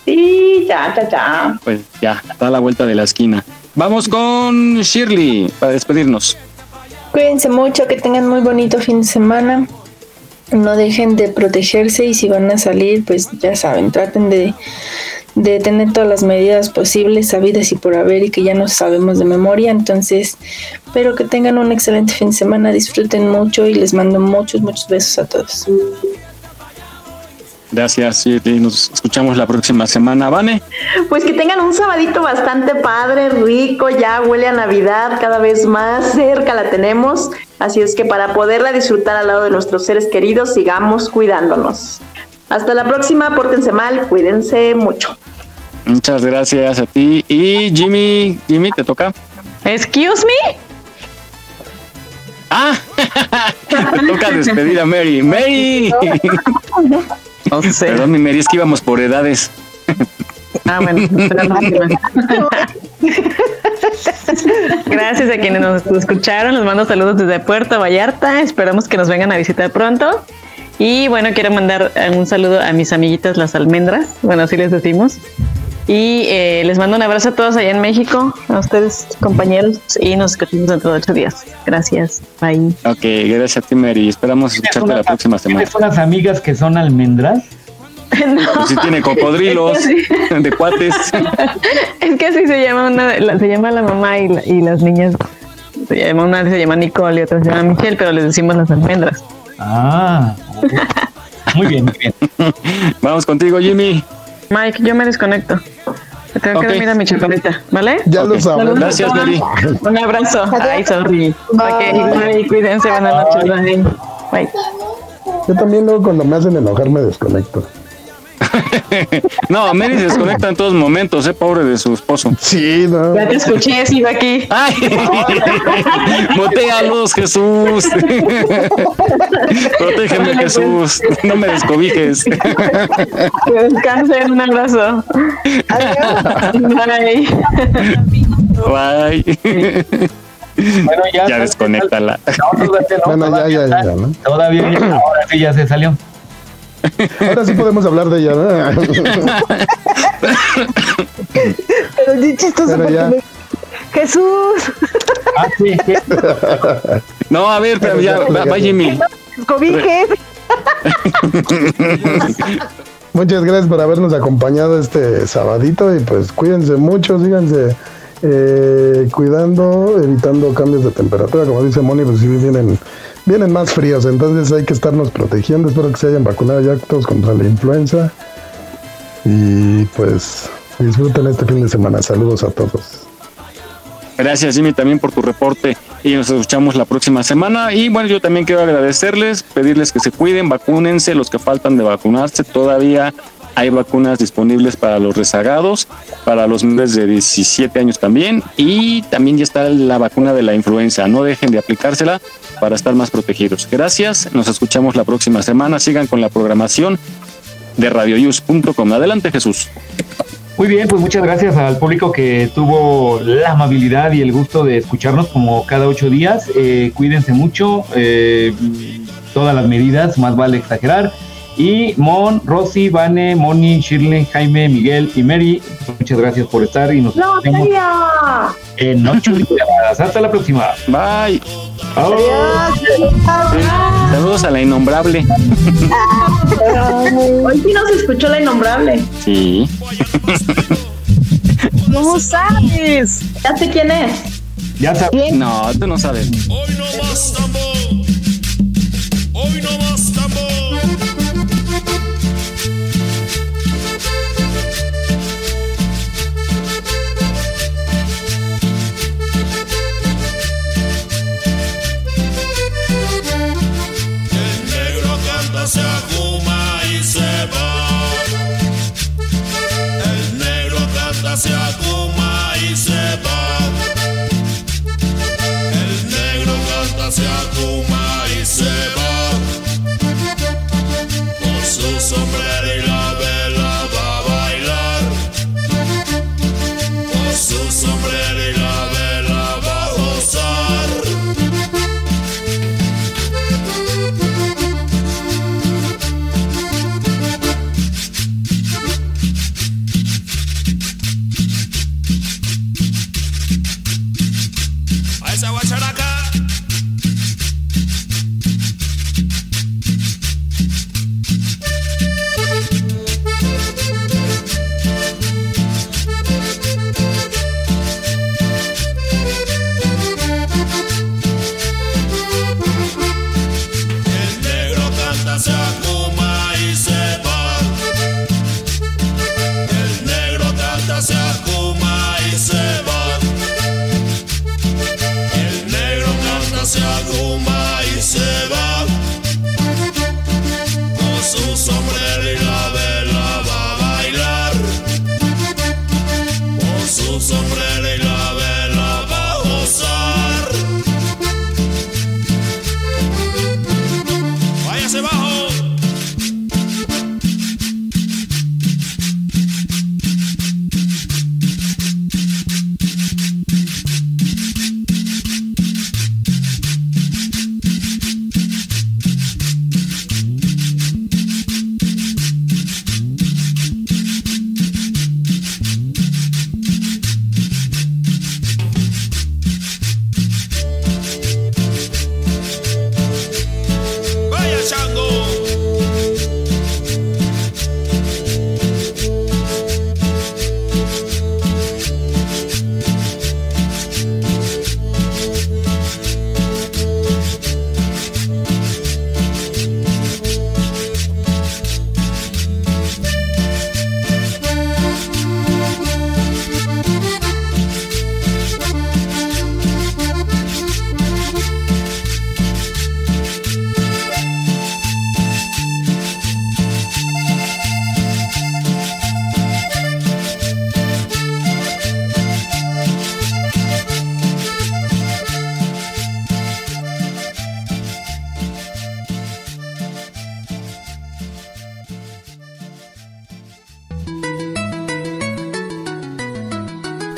Sí, ya, ya, ya. pues ya, está a la vuelta de la esquina. Vamos con Shirley para despedirnos. Cuídense mucho, que tengan muy bonito fin de semana. No dejen de protegerse y si van a salir, pues ya saben, traten de, de tener todas las medidas posibles, sabidas y por haber y que ya no sabemos de memoria. Entonces, espero que tengan un excelente fin de semana, disfruten mucho y les mando muchos, muchos besos a todos. Gracias, Shirley. Nos escuchamos la próxima semana. Vane. Pues que tengan un sabadito bastante padre, rico, ya huele a Navidad, cada vez más cerca la tenemos. Así es que para poderla disfrutar al lado de nuestros seres queridos, sigamos cuidándonos. Hasta la próxima, pórtense mal, cuídense mucho. Muchas gracias a ti. Y Jimmy, Jimmy, ¿te toca? Excuse me. Ah, me toca despedir a Mary. Mary. Perdón, mi Mary, es que íbamos por edades. Ah, bueno. Gracias a quienes nos escucharon. Les mando saludos desde Puerto Vallarta. Esperamos que nos vengan a visitar pronto. Y bueno, quiero mandar un saludo a mis amiguitas las almendras. Bueno, así les decimos. Y eh, les mando un abrazo a todos allá en México, a ustedes compañeros, y nos escuchamos dentro de ocho días. Gracias. Bye. Ok, gracias a ti, Mary. Esperamos escucharte la próxima semana. ¿Tienes unas amigas que son almendras? Pues si tiene cocodrilos Es que sí. de cuates. Es que así se llama una, la- se llama la mamá y, la- y las niñas. Se llama una se llama Nicole y otra se llama Michelle, pero les decimos las almendras. Ah, muy bien, muy bien. Vamos contigo, Jimmy. Mike, yo me desconecto. Tengo Ok. que dormir a mi chocolita, ¿vale? Ya lo sabemos. Gracias, Mary. Un abrazo. Ay, sorry. Ok, bye, cuídense, buenas noches. Bye. Bye. Yo también luego cuando me hacen enojar me desconecto. No, Mary se desconecta en todos momentos, eh, pobre de su esposo. Sí, no. Ya te escuché, sigo aquí. ¡Ay! Motéalos, Jesús. Protégeme, Jesús. No me descobijes. Que descansen, un abrazo. Bye. Bye. Bueno, ya, Ya desconéctala. No, todavía no, Bueno, ya, ya, ya, ¿no? Todavía ahora sí ya se salió. Ahora sí podemos hablar de ella, ¿no? Pero ni chistoso Pero ya. me- Jesús, Ah, sí, sí. No, a ver, pero ya, va, va, Jimmy. cobije. Muchas gracias por habernos acompañado este sabadito y pues cuídense mucho, síganse eh, cuidando, evitando cambios de temperatura, como dice Moni, pues sí vienen, vienen más fríos, entonces hay que estarnos protegiendo, espero que se hayan vacunado ya todos contra la influenza y pues disfruten este fin de semana, saludos a todos. Gracias, Jimmy, también por tu reporte. Y nos escuchamos la próxima semana. Y bueno, yo también quiero agradecerles, pedirles que se cuiden, vacúnense, los que faltan de vacunarse. Todavía hay vacunas disponibles para los rezagados, para los menores de 17 años también. Y también ya está la vacuna de la influenza. No dejen de aplicársela para estar más protegidos. Gracias, nos escuchamos la próxima semana. Sigan con la programación de radioyus.com. Adelante, Jesús. Muy bien, pues muchas gracias al público que tuvo la amabilidad y el gusto de escucharnos como cada ocho días. Eh, cuídense mucho, eh, todas las medidas, más vale exagerar. Y Mon, Rosy, Vane, Moni, Shirley, Jaime, Miguel y Mary, muchas gracias por estar y nos ¡No, vemos en ocho días. Hasta la próxima. Bye. Adiós. Saludos a la innombrable. Hoy sí nos escuchó la innombrable. Sí. ¿Cómo sabes? Ya sé quién es. Ya sabes. No, tú no sabes. Hoy no más